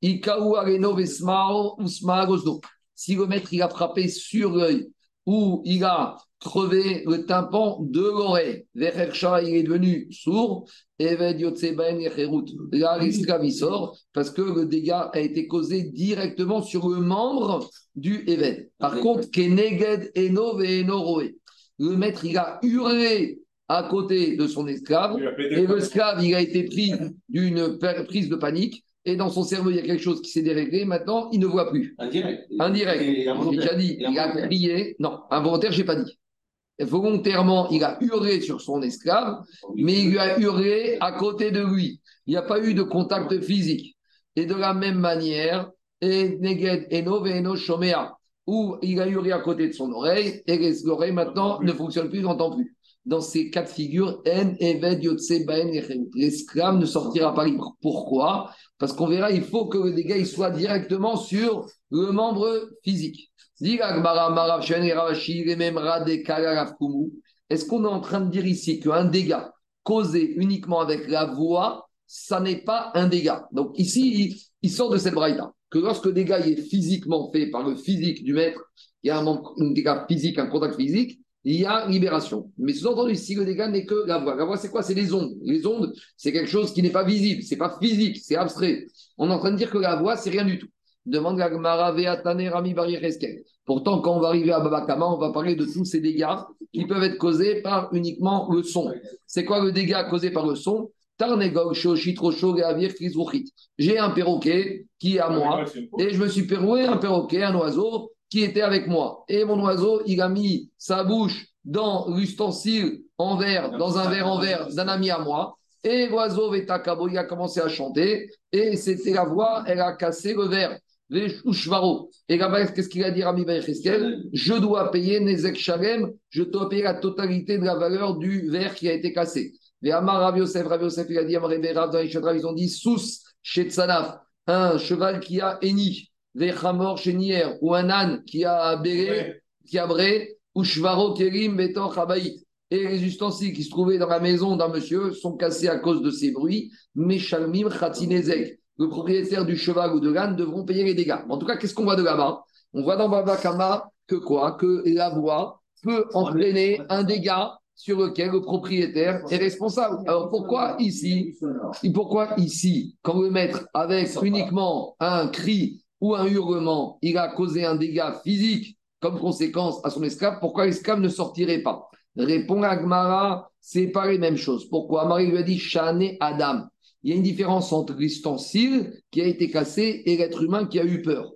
Speaker 1: Ikaou Areno Vesmao Usma Gozdo. Si le maître il a frappé sur l'œil ou il a crevé le tympan de l'oreille, Vechercha il est devenu sourd, Eved Yotseben Yecherut. Là, l'esclave il sort parce que le dégât a été causé directement sur le membre du Eved. Par contre, Keneged Eno. Le maître il a hurlé à côté de son esclave et
Speaker 3: le
Speaker 1: l'esclave il a été pris d'une prise de panique et dans son cerveau il y a quelque chose qui s'est déréglé. Maintenant, il ne voit plus.
Speaker 4: Indirect.
Speaker 1: Indirect.
Speaker 4: Et
Speaker 1: J'ai déjà dit,
Speaker 4: Et
Speaker 1: il a crié. Non, involontaire, j'ai pas dit. Volontairement, il a hurlé sur son esclave, mais il lui a hurlé à côté de lui. Il n'y a pas eu de contact physique. Et de la même manière, et Neged Eno Veeno Shomea, où il a hurlé à côté de son oreille, et l'oreille maintenant ne fonctionne plus, n'entend plus. Dans ces cas de figure, En Eved Yotse Baen Yechem. l'esclave ne sortira pas libre. Pourquoi? Parce qu'on verra, il faut que le dégât il soit directement sur le membre physique. Est-ce qu'on est en train de dire ici qu'un dégât causé uniquement avec la voix, ça n'est pas un dégât? Donc ici, il, sort de cette braïta. Que lorsque le dégât est physiquement fait par le physique du maître, il y a un, dégât physique, un contact physique, il y a libération. Mais sous-entendu, si le dégât n'est que la voix. La voix, c'est quoi? C'est les ondes. Les ondes, c'est quelque chose qui n'est pas visible, c'est pas physique, c'est abstrait. On est en train de dire que la voix, c'est rien du tout. Demande Veatane, Rami. Pourtant, quand on va arriver à Babakama, on va parler de tous ces dégâts qui peuvent être causés par uniquement le son. C'est quoi le dégât causé par le son? J'ai un perroquet qui est à moi et je me suis perroué un perroquet, un oiseau qui était avec moi. Et mon oiseau, il a mis sa bouche dans l'ustensile en verre, dans un verre en verre d'un ami à moi. Et l'oiseau, Vetakabo, il a commencé à chanter. Et c'était la voix, elle a cassé le verre. Les Ushvaro. Et là-bas, qu'est-ce qu'il a dit, Rami Ben Cheskel Je dois payer Nezek Shalem, je dois payer la totalité de la valeur du verre qui a été cassé. Et Amar Rav Yosef, Yosef, il a dit, Amar Rav, dans les ils ont dit, Sous, chez Tsanaf, un cheval qui a Eni, Vechamor, chez Nier, ou un âne qui a Béré, qui a Bré, ou Shvaro, Kerim, Betor, Chabaït. Et les ustensiles qui se trouvaient dans la maison d'un monsieur sont cassés à cause de ces bruits. Meshalmim, Khatinezek. Le propriétaire du cheval ou de l'âne devront payer les dégâts. En tout cas, qu'est-ce qu'on voit de là-bas? On voit dans Baba Kama que quoi? Que la voix peut entraîner un dégât sur lequel le propriétaire est responsable. Alors pourquoi ici? Pourquoi ici, quand le maître, avec uniquement un cri ou un hurlement, il a causé un dégât physique comme conséquence à son esclave, pourquoi l'esclave ne sortirait pas? Répond Agmara, c'est pas les mêmes choses. Pourquoi? Marie lui a dit Shane Adam. Il y a une différence entre l'ustensile qui a été cassé et l'être humain qui a eu peur.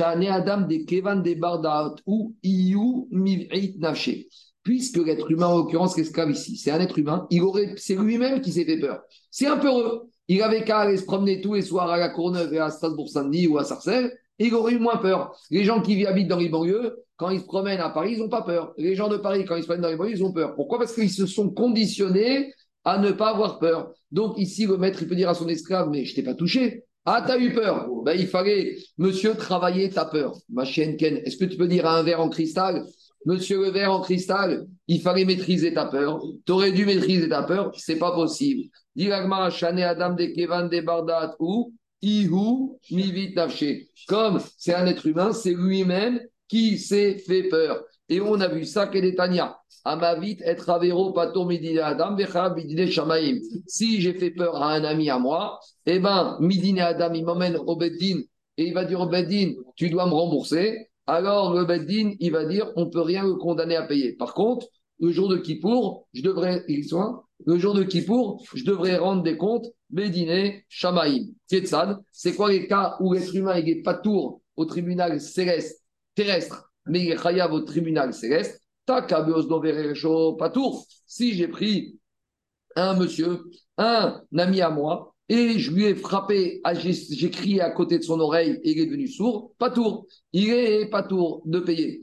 Speaker 1: Adam de Kevan de Bardaat ou Iyu. Puisque l'être humain, en l'occurrence, l'esclave ici, c'est un être humain, il aurait, c'est lui-même qui s'est fait peur. C'est un peureux. Il avait qu'à aller se promener tous les soirs à la Courneuve et à Strasbourg-Saint-Denis ou à Sarcelles, il aurait eu moins peur. Les gens qui habitent dans les banlieues, quand ils se promènent à Paris, ils n'ont pas peur. Les gens de Paris, quand ils se promènent dans les banlieues, ils ont peur. Pourquoi? Parce qu'ils se sont conditionnés à ne pas avoir peur. Donc ici, le maître, il peut dire à son esclave, mais je t'ai pas touché. Ah, t'as eu peur ben, Il fallait, monsieur, travailler ta peur. Ma chienne Ken, est-ce que tu peux dire à un verre en cristal, monsieur le verre en cristal, il fallait maîtriser ta peur. Tu aurais dû maîtriser ta peur, c'est pas possible. Shane Adam de Kevan de Bardat ou Ihu Mivit. Comme c'est un être humain, c'est lui-même qui s'est fait peur. Et on a vu ça, quel est Tania Amavit et Ravero Pator Midine Adam Midine Shamaim. Si j'ai fait peur à un ami à moi, eh ben, Midine Adam, il m'emmène au Beddin et il va dire au Beddin, tu dois me rembourser. Alors le Beddin, il va dire, on peut rien le condamner à payer. Par contre, le jour de Kippour, je devrais, il soit, le jour de Kippour, je devrais rendre des comptes, Bédiné, Shamaïm, Ketzad. C'est quoi les cas où l'être humain il est pas tour au tribunal céleste, terrestre, mais il est chayav au tribunal céleste pas tour. Si j'ai pris un monsieur, un ami à moi, et je lui ai frappé, ah, j'ai crié à côté de son oreille et il est devenu sourd, pas tour. Il est pas tour de payer.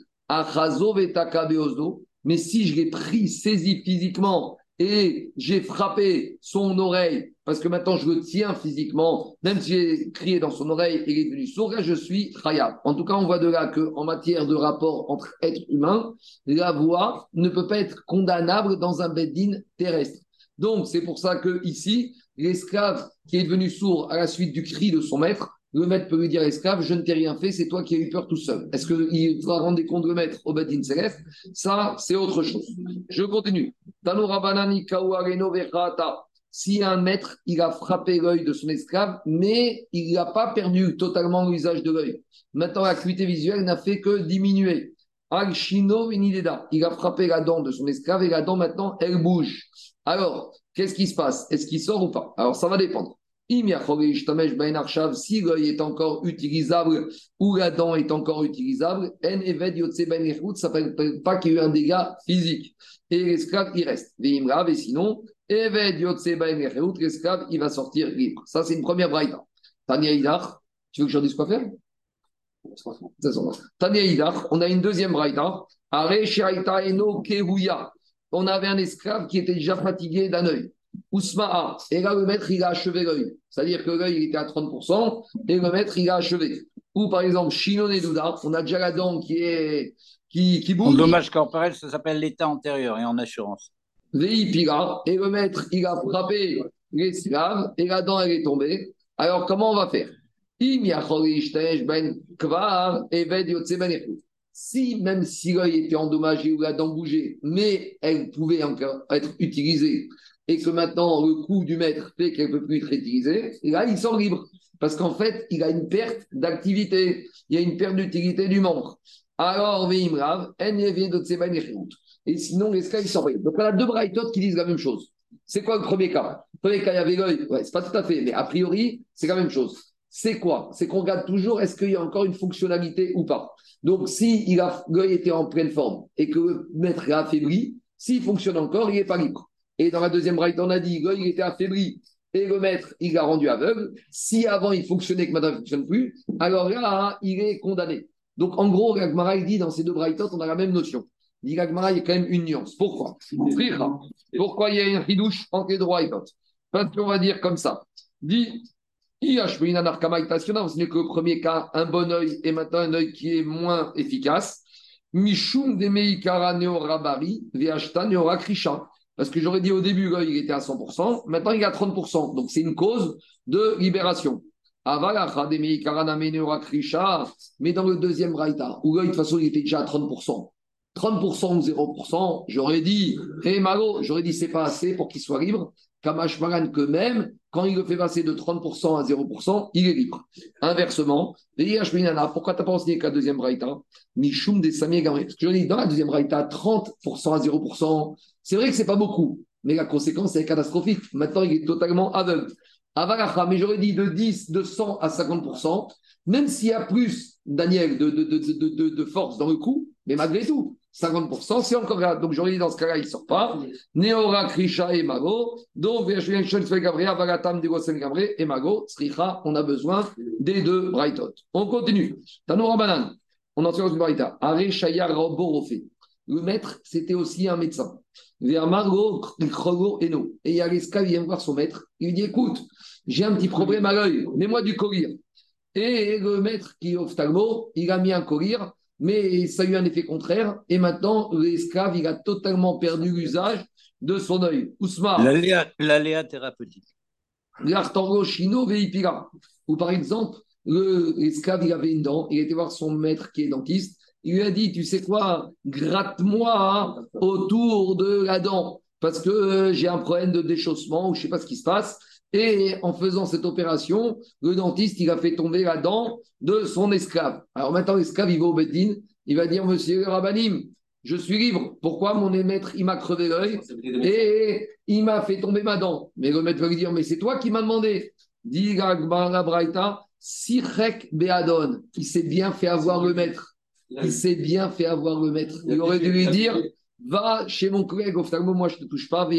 Speaker 1: Mais si je l'ai pris, saisi physiquement et j'ai frappé son oreille parce que maintenant je le tiens physiquement, même si j'ai crié dans son oreille il est devenu sourd, je suis khayab. En tout cas, on voit de là qu'en matière de rapport entre êtres humains, la voix ne peut pas être condamnable dans un beddin terrestre. Donc, c'est pour ça que ici, l'esclave qui est devenu sourd à la suite du cri de son maître, le maître peut lui dire esclave, je ne t'ai rien fait, c'est toi qui as eu peur tout seul. Est-ce qu'il va rendre des comptes le maître au Bedin Céleste Ça, c'est autre chose. Je continue. Si un maître, il a frappé l'œil de son esclave, mais il n'a pas perdu totalement l'usage de l'œil. Maintenant, l'acuité visuelle n'a fait que diminuer. Il a frappé la dent de son esclave et la dent maintenant, elle bouge. Alors, qu'est-ce qui se passe? Est-ce qu'il sort ou pas? Alors, ça va dépendre. Si l'œil est encore utilisable ou la dent est encore utilisable, ça ne pas qu'il y a eu un dégât physique. Et l'esclave, il reste. Et sinon, l'esclave, il va sortir libre. Ça, c'est une première braïta. Tania Idar, tu veux que je dise quoi faire? Tania Idar, on a une deuxième braïta. On avait un esclave qui était déjà fatigué d'un œil. Ousma'a, et là le maître il a achevé l'œil. C'est-à-dire que l'œil était à 30% et le maître il a achevé. Ou par exemple, Shinon et Douda, on a déjà la dent qui, est, qui, qui bouge.
Speaker 5: En dommage corporel, ça s'appelle l'état antérieur et en assurance.
Speaker 1: Veipira, et le maître il a frappé l'esclave et la dent elle est tombée. Alors comment on va faire? Ben si même si l'œil était endommagé ou la dent bougeait, mais elle pouvait encore être utilisée et que maintenant le coup du maître fait qu'elle ne peut plus être utilisée, là il sort libre. Parce qu'en fait, il a une perte d'activité, il y a une perte d'utilité du membre. Alors, Veimrav, et sinon, l'esclave, il sort libre. Donc, on a deux braïtotes qui disent la même chose. C'est quoi le premier cas? Le premier cas, il y avait l'œil, ouais, c'est pas tout à fait, mais a priori, c'est la même chose. C'est quoi? C'est qu'on regarde toujours est-ce qu'il y a encore une fonctionnalité ou pas? Donc, si l'œil était en pleine forme et que le maître est affaibli, s'il fonctionne encore, il n'est pas libre. Et dans la deuxième braille, on a dit l'œil il était affaibli et le maître, il l'a rendu aveugle. Si avant il fonctionnait, que maintenant il ne fonctionne plus, alors là, il est condamné. Donc, en gros, Gagmara, dit dans ces deux braïtotes, on a la même notion. Il dit Gagmara, il y a quand même une nuance. Pourquoi? Pourquoi il y a une ridouche entre les deux braïtotes Parce qu'on va dire comme ça. Dit ce n'est que le premier cas, un bon œil et maintenant un œil qui est moins efficace. Mishum rabari, krisha. Parce que j'aurais dit au début, l'œil il était à 100%, maintenant il est à 30%. Donc c'est une cause de libération. Mais dans le deuxième raïta, où de toute façon il était déjà à 30%, 30% ou 0%, j'aurais dit, hey, j'aurais dit c'est pas assez pour qu'il soit libre. Kamash Maran que même quand il le fait passer de 30% à 0%, il est libre. Inversement, pourquoi tu n'as pas enseigné qu'à deuxième raïta? Mishum des Parce que dis, dans la deuxième raïta, 30% à 0%, c'est vrai que c'est pas beaucoup, mais la conséquence est catastrophique. Maintenant, il est totalement aveugle. Avalacha, mais j'aurais dit de 10, de 100 à 50%, même s'il y a plus, Daniel, de, de, de, de, force dans le coup, mais malgré tout, 50%, c'est encore là. Donc j'aurais dit dans ce cas-là, il ne sort pas. Neora, Krisha et Mago. Donc, et Mago, Sricha, on a besoin des deux Brightot. On continue. Tanoura Banan, on en tient une Braïta. Are Borofé. Le maître, c'était aussi un médecin. Et il y a l'esclave, il vient voir son maître. Il lui dit Écoute, j'ai un petit problème à l'œil, mets-moi du collier. Et le maître qui est ophtalmo, il a mis un collier mais ça a eu un effet contraire. Et maintenant, l'esclave, il a totalement perdu l'usage de son œil. Ousmane.
Speaker 5: L'aléa thérapeutique.
Speaker 1: L'artango chino veipira. Ou par exemple, l'esclave, il avait une dent, il était voir son maître qui est dentiste. Il lui a dit, tu sais quoi, gratte-moi autour de la dent, parce que euh, j'ai un problème de déchaussement ou je ne sais pas ce qui se passe. Et en faisant cette opération, le dentiste, il a fait tomber la dent de son esclave. Alors maintenant, l'esclave, il va au Bedin, il va dire, monsieur Rabanim, je suis libre. Pourquoi mon maître, il m'a crevé l'œil et il m'a fait tomber ma dent? Mais le maître va lui dire, mais c'est toi qui m'as demandé. Dit Braïta, Sirek Beadon, il s'est bien fait avoir le maître. Il s'est bien fait avoir le maître. Il aurait dû lui dire, va chez mon collègue ophtalmo, moi je ne te touche pas,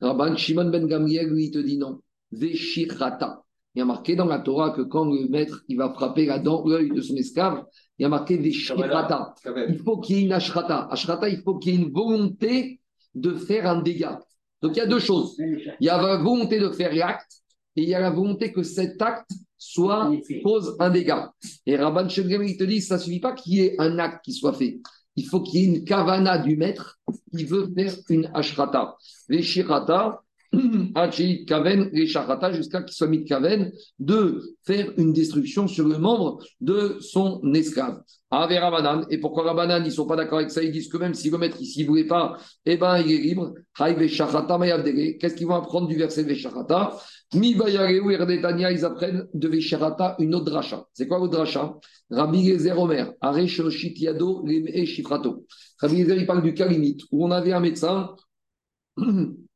Speaker 1: Rabban Shimon ben Gamriel, lui, il te dit non. Veshirata. Il y a marqué dans la Torah que quand le maître il va frapper la dent, l'œil de son esclave, il y a marqué Veshirata. Il faut qu'il y ait une ashrata. Ashrata, il faut qu'il y ait une volonté de faire un dégât. Donc il y a deux choses. Il y a la volonté de faire l'acte et il y a la volonté que cet acte soit cause un dégât. Et Rabban Shemgem, il te dit, ça ne suffit pas qu'il y ait un acte qui soit fait. Il faut qu'il y ait une kavana du maître qui veut faire une ashrata. Les shirata, Kaven, les Shachata, jusqu'à qu'il soit mis de Kaven, de faire une destruction sur le membre de son esclave. Ave Rabanan. Et pourquoi Rabanan, ils ne sont pas d'accord avec ça? Ils disent que même si le maître ici ne voulait pas, eh ben, il est libre. Qu'est-ce qu'ils vont apprendre du verset Veshachata Mi Erdetania, ils apprennent de Veshachata une autre dracha. C'est quoi l'autre dracha? Rabbi Gezer Omer, Leme Shifrato. Rabbi Gezer, il parle du cas limite, où on avait un médecin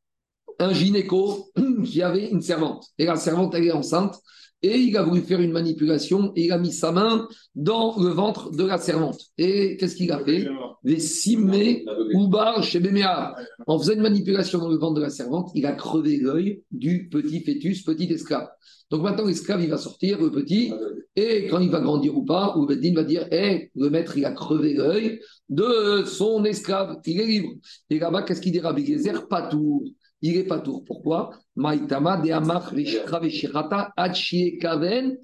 Speaker 1: un gynéco qui avait une servante. Et la servante, elle est enceinte. Et il a voulu faire une manipulation et il a mis sa main dans le ventre de la servante. Et qu'est-ce qu'il a fait? Les simé ou bar chez Béméa. En faisant une manipulation dans le ventre de la servante, il a crevé l'œil du petit fœtus, petit esclave. Donc maintenant, l'esclave, il va sortir, le petit, et quand il va grandir ou pas, ou Beddin va dire Hé, le maître, il a crevé l'œil de son esclave, il est libre. Et là-bas, qu'est-ce qu'il dit Rabbi Gezer? Pas tout il n'est pas tour. Pourquoi? Maïtama de Amach Kaven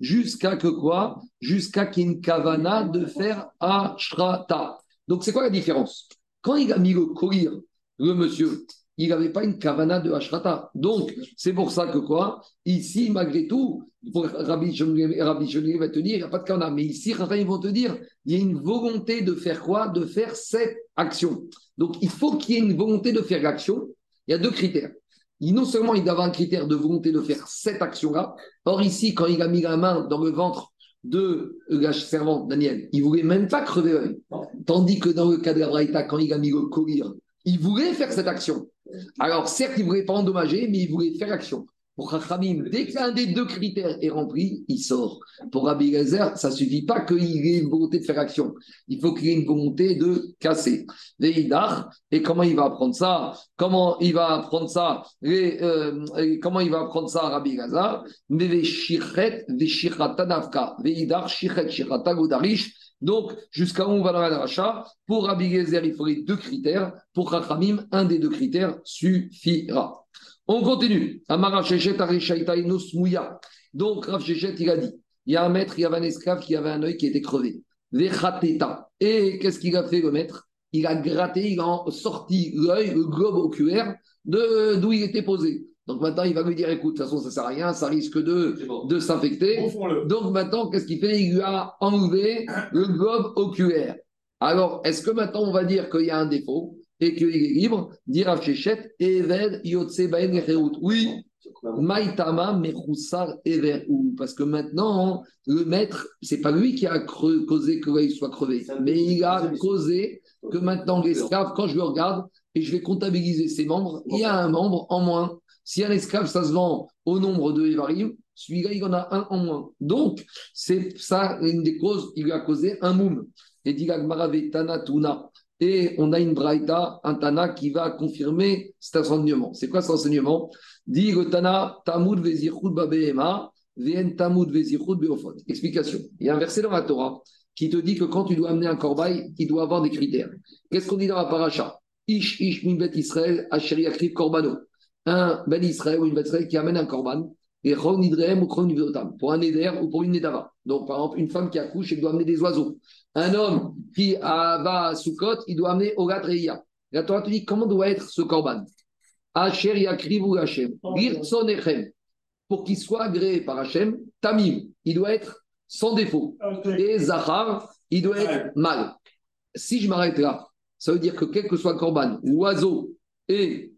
Speaker 1: Jusqu'à que quoi? Jusqu'à qu'il kavana de faire Ashrata. Donc c'est quoi la différence? Quand il a mis le courir, le monsieur, il n'avait pas une kavana de Ashrata. Donc, c'est pour ça que quoi? Ici, malgré tout, pour Rabbi Rabbi va te dire, il n'y a pas de kavana. Mais ici, ils vont te dire, il y a une volonté de faire quoi? De faire cette action. Donc, il faut qu'il y ait une volonté de faire l'action. Il y a deux critères. non seulement il doit avoir un critère de volonté de faire cette action-là, or ici, quand il a mis la main dans le ventre de la servante Daniel, il ne voulait même pas crever l'œil. Tandis que dans le cas de la quand il a mis le collier, il voulait faire cette action. Alors, certes, il ne voulait pas endommager, mais il voulait faire l'action. Pour Rachamim, dès qu'un des deux critères est rempli, il sort. Pour Rabbi Gezer, ça ne suffit pas qu'il ait une volonté de faire action. Il faut qu'il ait une volonté de casser. Et comment il va apprendre ça? Comment il va apprendre ça? Euh, Comment il va apprendre ça, Rabbi Gezer donc, jusqu'à où on va dans la dracha Pour Rabbi Gezer, il faudrait deux critères. Pour Rachamim, un des deux critères suffira. On continue. Donc, Rav Shechet, il a dit il y a un maître, il y avait un esclave qui avait un œil qui était crevé. Et qu'est-ce qu'il a fait, le maître? Il a gratté, il a sorti l'œil, le globe oculaire, d'où il était posé. Donc maintenant, il va lui dire écoute, de toute façon, ça ne sert à rien, ça risque de, de s'infecter. Donc maintenant, qu'est-ce qu'il fait? Il lui a enlevé le globe oculaire. Alors, est-ce que maintenant, on va dire qu'il y a un défaut et qu'il est libre? Dire Shechet, Eved Yotse Oui, Maïtama Mechoussar ou Parce que maintenant, le maître, c'est pas lui qui a causé que l'œil soit crevé, mais il a causé que maintenant l'esclave, quand je le regarde et je vais comptabiliser ses membres, il y a un membre en moins. Si un esclave, ça se vend au nombre de Evarim, celui-là, il en a un en moins. Donc, c'est ça une des causes, il lui a causé un moum. Et dit Tuna. Et on a une braïta, un Tana qui va confirmer cet enseignement. C'est quoi cet enseignement? Dit Tana, Tamud Vezichud Babehema, Vien Tamud Vezichud Beofot. Explication. Il y a un verset dans la Torah qui te dit que quand tu dois amener un corbail, il doit avoir des critères. Qu'est-ce qu'on dit dans la paracha? Ish Ish Minbet Israël, Asheri Akrib Korbano. Un Ben Israël ou une Ben Israël qui amène un korban, et Ron Idrem ou Ron pour un Neder ou pour une Nedava. Donc, par exemple, une femme qui accouche, elle doit amener des oiseaux. Un homme qui va à Soukot, il doit amener Ogat Reia. La Torah te dit comment doit être ce korban? Asher Yakrivu Hashem. Pour qu'il soit agréé par Hashem, Tamim, il doit être sans défaut. Et Zahar, il doit être mal. Si je m'arrête là, ça veut dire que quel que soit le korban, oiseau et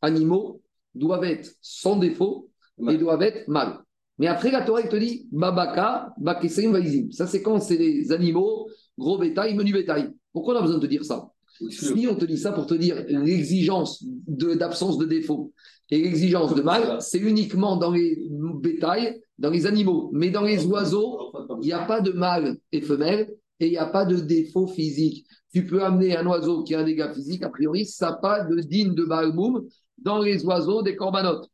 Speaker 1: animaux doivent être sans défaut et doivent être mal. Mais après, la Torah, te dit Babaka, Bakesim, Vaizim. Ça, c'est quand c'est des animaux, gros bétail, menu bétail. Pourquoi on a besoin de te dire ça? Si on te dit ça pour te dire l'exigence d'absence de, défaut et l'exigence de mal, c'est uniquement dans les bétails, dans les animaux. Mais dans les oiseaux, il n'y a pas de mâle et femelle et il n'y a pas de défaut physique. Tu peux amener un oiseau qui a un dégât physique, a priori, ça n'a pas de digne de Baalboum dans les oiseaux des corbanotes.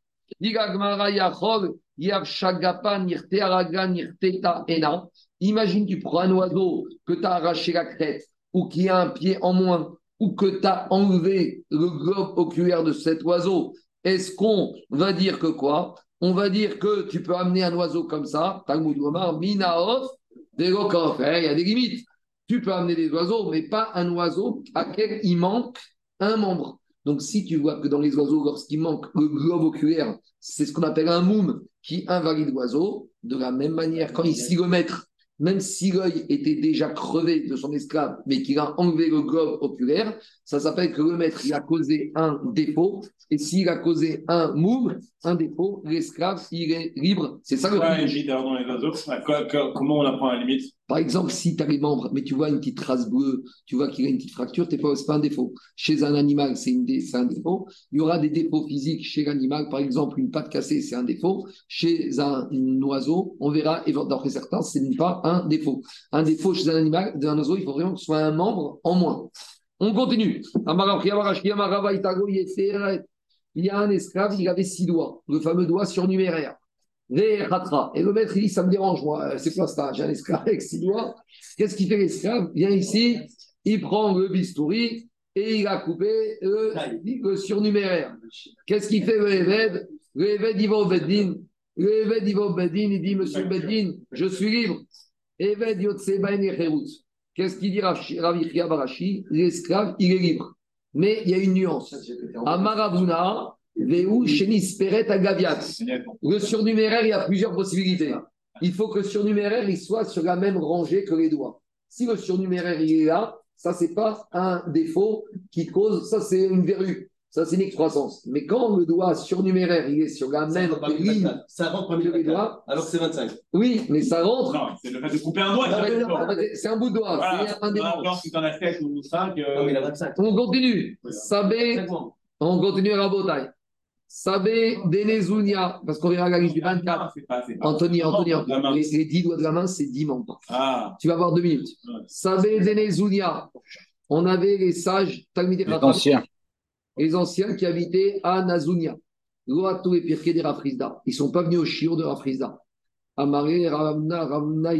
Speaker 1: Imagine, tu prends un oiseau que tu as arraché la crête ou qui a un pied en moins ou que tu as enlevé le globe oculaire de cet oiseau, est-ce qu'on va dire que quoi? On va dire que tu peux amener un oiseau comme ça, Velokof, il y a des limites. Tu peux amener des oiseaux, mais pas un oiseau à quel il manque un membre. Donc, si tu vois que dans les oiseaux, lorsqu'il manque le globe oculaire, c'est ce qu'on appelle un moum qui invalide l'oiseau, de la même manière, quand il s'y remettre, même si l'œil était déjà crevé de son esclave, mais qu'il a enlevé le globe oculaire, ça s'appelle que le maître il a causé un défaut. Et s'il a causé un moum, un défaut, l'esclave, il est libre. C'est ça le
Speaker 2: Ouais, comment on apprend la limite?
Speaker 1: Par exemple, si tu as les membres, mais tu vois une petite trace bleue, tu vois qu'il a une petite fracture, ce n'est pas, un défaut. Chez un animal, c'est un défaut. Il y aura des défauts physiques chez l'animal. Par exemple, une patte cassée, c'est un défaut. Chez un, oiseau, on verra, et d'après certains, ce n'est pas un défaut. Un défaut chez un animal, d'un oiseau, il faut vraiment que ce soit un membre en moins. On continue. Il y a un esclave, il avait six doigts, le fameux doigt surnuméraire. Et le maître, il dit, ça me dérange, moi. C'est quoi ça J'ai un esclave avec six doigts. Qu'est-ce qu'il fait l'esclave? Vient ici, il prend le bistouri et il a coupé le, surnuméraire. Qu'est-ce qu'il fait le Eved? Le Eved, il va au Beddin. Le Eved, il va au Beddin, il dit, monsieur Beddin, je suis libre. Eved. Qu'est-ce qu'il dit Rav- Rav Chia Barashi? L'esclave, il est libre. Mais il y a une nuance. Peret Agaviat. Le surnuméraire, il y a plusieurs possibilités. Il faut que le surnuméraire il soit sur la même rangée que les doigts. Si le surnuméraire il est là, ça c'est pas un défaut qui cause, ça c'est une verrue, ça c'est une excroissance. Mais quand le doigt surnuméraire il est sur la même ligne,
Speaker 4: Ça rentre
Speaker 1: que les doigts,
Speaker 4: alors que c'est 25.
Speaker 1: oui, mais ça rentre.
Speaker 2: Non, c'est le fait de couper un doigt.
Speaker 1: C'est un bout de doigt,
Speaker 2: Voilà,
Speaker 1: c'est un des
Speaker 2: alors, si t'en as 7 ou 5,
Speaker 4: Non, mais il a 25.
Speaker 1: On continue. Sabé,
Speaker 4: 25 membres.
Speaker 1: on continue à Rabotai. Sabé, Denezounia, parce qu'on verra la liste du 24.
Speaker 2: c'est pas assez.
Speaker 1: Anthony, Anthony, les, les 10 doigts de la main, c'est 10 membres.
Speaker 2: Ah,
Speaker 1: Tu vas avoir deux minutes.
Speaker 2: Ouais.
Speaker 1: Sabé Denezounia. On avait les sages
Speaker 5: Les anciens.
Speaker 1: les anciens qui habitaient à Nazounia. Loatou et Pirke des Rafrizda. Ils ne sont pas venus au Shiur de Rafrizda. Amaré, Ravamna, Ravamna,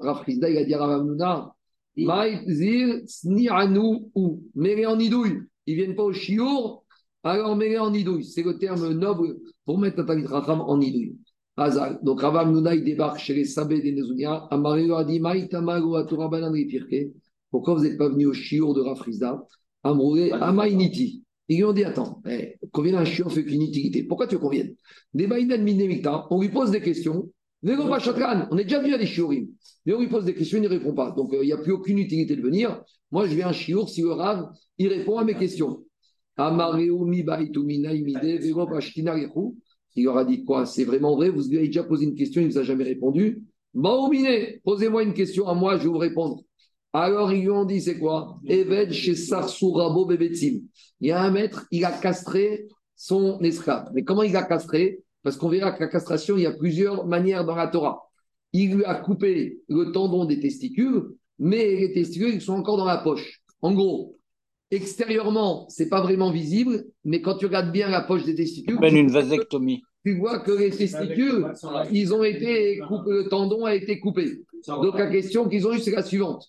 Speaker 1: Rafrizda, il a dit à Ravamna, Maïzir, Sni'anu ou, mets-les en idouille. Ils ne viennent pas au Shiur, alors mets-les en idouille. C'est le terme noble pour mettre un Talmid Chacham en idouille. Hazal. Donc Ravam Nuna, il débarque chez les Sabé des Nezounia. Amaré leur a dit, Maïtamago, et Pirke. Pourquoi vous n'êtes pas venu au Shiur de Rafrizda Amroulé, Amainiti. Ils lui ont dit Attends, eh, un chiot fait qu'une utilité. Pourquoi tu vienne? Des baïnan minemikta, on lui pose des questions. On est déjà venu à des chiorim. Mais on lui pose des questions, il ne répond pas. Donc euh, il n'y a plus aucune utilité de venir. Moi, je viens à un chiour si le rave, il répond à mes questions. Il leur a dit quoi? C'est vraiment vrai? Vous lui avez déjà posé une question, il ne vous a jamais répondu. Maomine, posez-moi une question à moi, je vais vous répondre. Alors ils lui ont dit c'est quoi? Eved chez Sarsourabo Bebetzim. Il y a un maître, il a castré son esclave. Mais comment il a castré? Parce qu'on verra que la castration, il y a plusieurs manières dans la Torah. Il lui a coupé le tendon des testicules, mais les testicules, ils sont encore dans la poche. En gros, extérieurement, c'est pas vraiment visible, mais quand tu regardes bien la poche des testicules,
Speaker 5: Ben une vasectomie.
Speaker 1: tu vois que les testicules, ils ont été coupés, le tendon a été coupé. Donc la question qu'ils ont eue, c'est la suivante.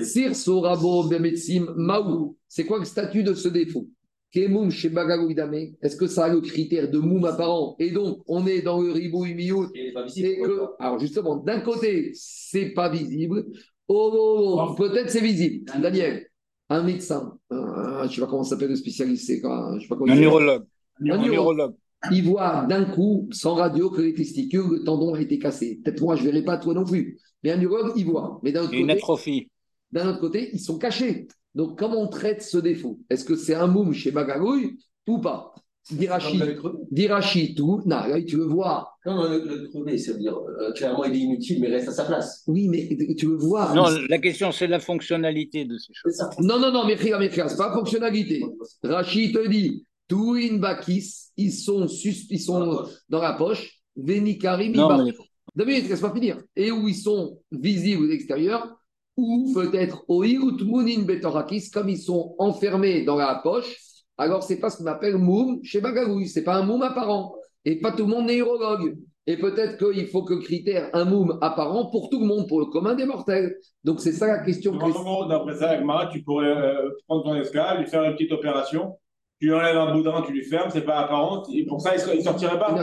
Speaker 1: Sir Sorabo Bemetsim Maou, c'est quoi le statut de ce défaut? Kemoum chez Bagaloïdame, est-ce que ça a le critère de moum apparent? Et donc, on est dans le ribou miout
Speaker 4: Il est pas
Speaker 1: et
Speaker 4: visible.
Speaker 1: que, alors justement, d'un côté, c'est pas visible. Oh, oh, oh, peut-être c'est visible. Daniel, un médecin, euh, je ne sais pas comment s'appelle le spécialiste, c'est quoi, je sais pas comment
Speaker 5: Un neurologue.
Speaker 1: Un
Speaker 5: Un
Speaker 1: neurologue.
Speaker 5: neurologue.
Speaker 1: Il voit d'un coup, sans radio, que les testicules, le tendon a été cassé. Peut-être moi, je ne verrai pas, toi non plus. Mais un neurologue, il voit. Mais d'un
Speaker 5: une
Speaker 1: côté,
Speaker 5: atrophie.
Speaker 1: d'un autre côté, ils sont cachés. Donc, comment on traite ce défaut? Est-ce que c'est un moum chez Bagagouille ou pas? Dirachi, Dirachi, tout. Non, là, tu veux voir.
Speaker 4: Non, le, le crevé, ça veut dire euh, clairement il est inutile, mais reste à sa place.
Speaker 1: Oui, mais tu veux voir.
Speaker 5: Non, la question, c'est la fonctionnalité de ces choses.
Speaker 1: Non, non, non, mais frère, mais frère, c'est pas fonctionnalité. Rachid te dit, Touin Bakis, ils sont, sus- ils sont dans la poche. Venikarim,
Speaker 5: Non,
Speaker 1: Ibar-
Speaker 5: mais
Speaker 1: Deux minutes, laisse pas finir. Et où ils sont visibles de l'extérieur, ou peut-être au Munin Betorakis, comme ils sont enfermés dans la poche, alors c'est pas ce qu'on appelle moum chez Bagagouille, c'est pas un moum apparent. Et pas tout le monde est urologue. Et peut-être qu'il faut que critère un moum apparent pour tout le monde, pour le commun des mortels. Donc c'est ça la question.
Speaker 2: En gros, d'après ça, avec Mara, tu pourrais euh, prendre ton esclave, lui faire une petite opération, tu lui enlèves un boudin, tu lui fermes, c'est pas apparent, et pour ça, il ne sortirait pas.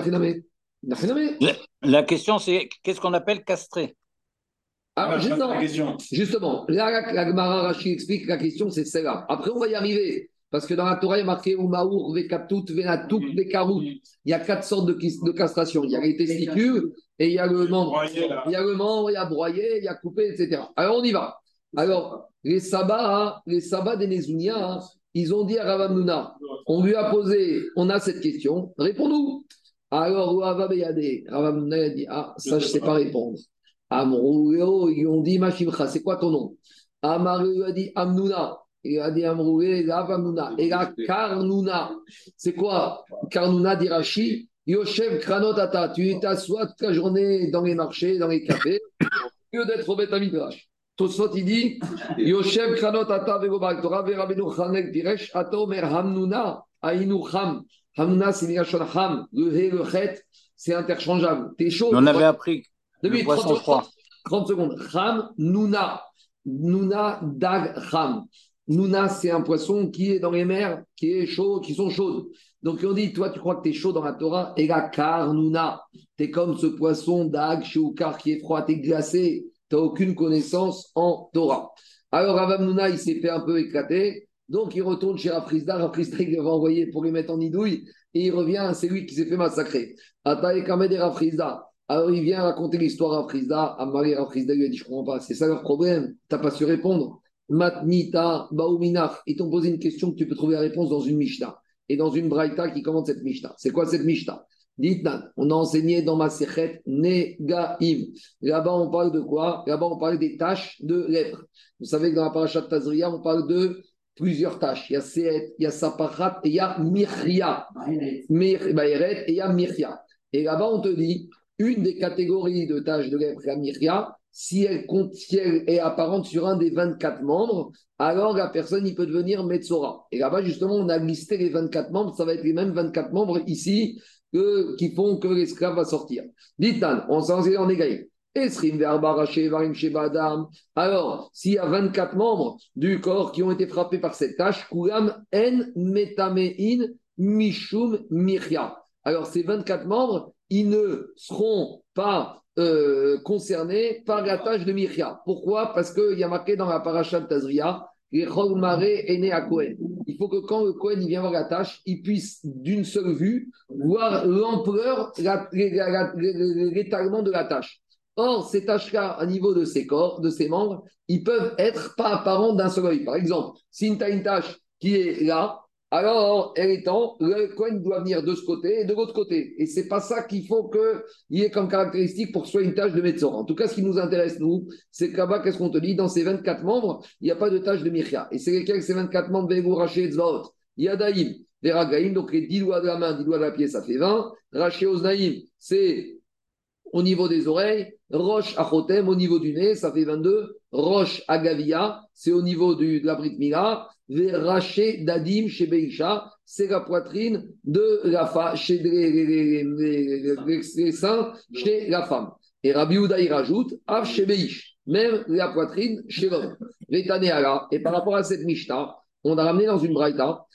Speaker 5: La, la question, c'est qu'est-ce qu'on appelle castré?
Speaker 1: Alors,
Speaker 2: question.
Speaker 1: justement, là, la, la Gemara Rashi explique la question, c'est celle-là. Après, on va y arriver. Parce que dans la Torah, il y a marqué Umaour, Vekaptut, Venatuk,
Speaker 2: Mhm.
Speaker 1: Vekarut. Il y a quatre sortes de, de castration. Il y a les testicules et il y a le membre. Il y a le membre, il y a broyé, il y a coupé, etc. Alors, on y va. Alors, les sabbats, hein, les sabbats des Nézounia, hein, ils ont dit à Ravamnouna, on lui a posé, on a cette question, réponds-nous. Alors, Ravamnouna a dit, ah, ça, je ne sais pas répondre. Amrouéo, ils lui ont dit, Machimcha, c'est quoi ton nom? Amaru a dit, Amnouna. Il a dit Amroué, Ravamnouna. Et la Karnouna, c'est quoi? Karnouna dit Rashi, Yoshev Kranotata, tu t'assois toute la journée dans les marchés, dans les cafés, au lieu d'être au Beth Amidrash. Tosfot, il dit Yoshev Kranotata Vegobal Torah Verabenu Chanek Piresh Ato Mer Hamnuna Ainu Ham. Hamnuna, c'est Migashon Ham. Le He, le Chet, c'est interchangeable. T'es chaud
Speaker 5: On avait appris poisson
Speaker 1: 30,
Speaker 5: froid.
Speaker 1: 30 secondes. Ham, Nuna. Nuna, Dag, Ham. Nuna, c'est un poisson qui est dans les mers, qui est chaud, qui sont chaudes. Donc on dit, toi, tu crois que tu es chaud dans la Torah Et la Karnuna, tu es comme ce poisson Dag, Shioukar, qui est froid, tu es glacé, tu n'as aucune connaissance en Torah. Alors Ravam Nuna, il s'est fait un peu éclater. Donc il retourne chez Rafrizda. Rafrizda, il l'avait envoyé pour lui mettre en idouille. Et il revient, c'est lui qui s'est fait massacrer. Atae Kamed et Rafrizda. Alors il vient raconter l'histoire à Frisda. Amari Rafrizda lui a dit Je comprends pas, c'est ça leur problème? Tu pas su répondre? Matnita, Baouminach. Ils t'ont posé une question que tu peux trouver la réponse dans une Mishnah. Et dans une Braïta qui commande cette Mishnah. C'est quoi cette Mishnah? Dites on a enseigné dans ma Sechet Negaim. Là-bas, on parle de quoi? Là-bas, on parle des tâches de lèpre. Vous savez que dans la paracha de Tazria, on parle de plusieurs tâches. Il y a Sehet, il y a Sapachat et il y a. Mir- Baïret et il y a. Et là-bas, on te dit, une des catégories de tâches de lèpre, la Mirria, si elle, compte, si elle est apparente sur un des 24 membres, alors la personne, peut devenir Metzora. Et là-bas, justement, on a listé les 24 membres, ça va être les mêmes 24 membres ici qui font que l'esclave va sortir. Ditan, on s'en sait en égaï. Alors, s'il y a 24 membres du corps qui ont été frappés par cette tâche, kulam en metamein mishum miria. Alors, ces 24 membres, ils ne seront pas euh, concernés par la tâche de Miria. Pourquoi? Parce qu'il y a marqué dans la paracha de Tazria, est né à Cohen. Il faut que quand le Cohen vient voir la tâche, il puisse d'une seule vue voir l'ampleur, la- la- la- la- l'étalement de la tâche. Or, ces tâches-là, au niveau de ses corps, de ses membres, ils peuvent être pas apparents d'un seul œil. Par exemple, si tu as une tâche qui est là, alors, elle étant, le coin doit venir de ce côté et de l'autre côté. Et c'est pas ça qu'il faut qu'il y ait comme caractéristique pour que ce soit une tâche de médecin. En tout cas, ce qui nous intéresse, nous, c'est que là-bas, qu'est-ce qu'on te dit? Dans ces 24 membres, il n'y a pas de tâche de Miria. Et c'est lesquels ces 24 membres Vegou, Raché, Tzvaot Il y a Daïm, les Ragaïm, donc les 10 doigts de la main, 10 doigts de la pied, ça fait 20. Raché, Oznaïm, c'est au niveau des oreilles. Roche Achotem, au niveau du nez, ça fait 22. Roche Agavia, c'est au niveau de la Brit Mila. Raché Dadim chez Beisha, c'est la poitrine de la femme, chez les, la femme. Et Rabbi Houda, il rajoute, Av chez même la poitrine chez l'homme. Et par rapport à cette Mishnah, on a ramené dans une braïta.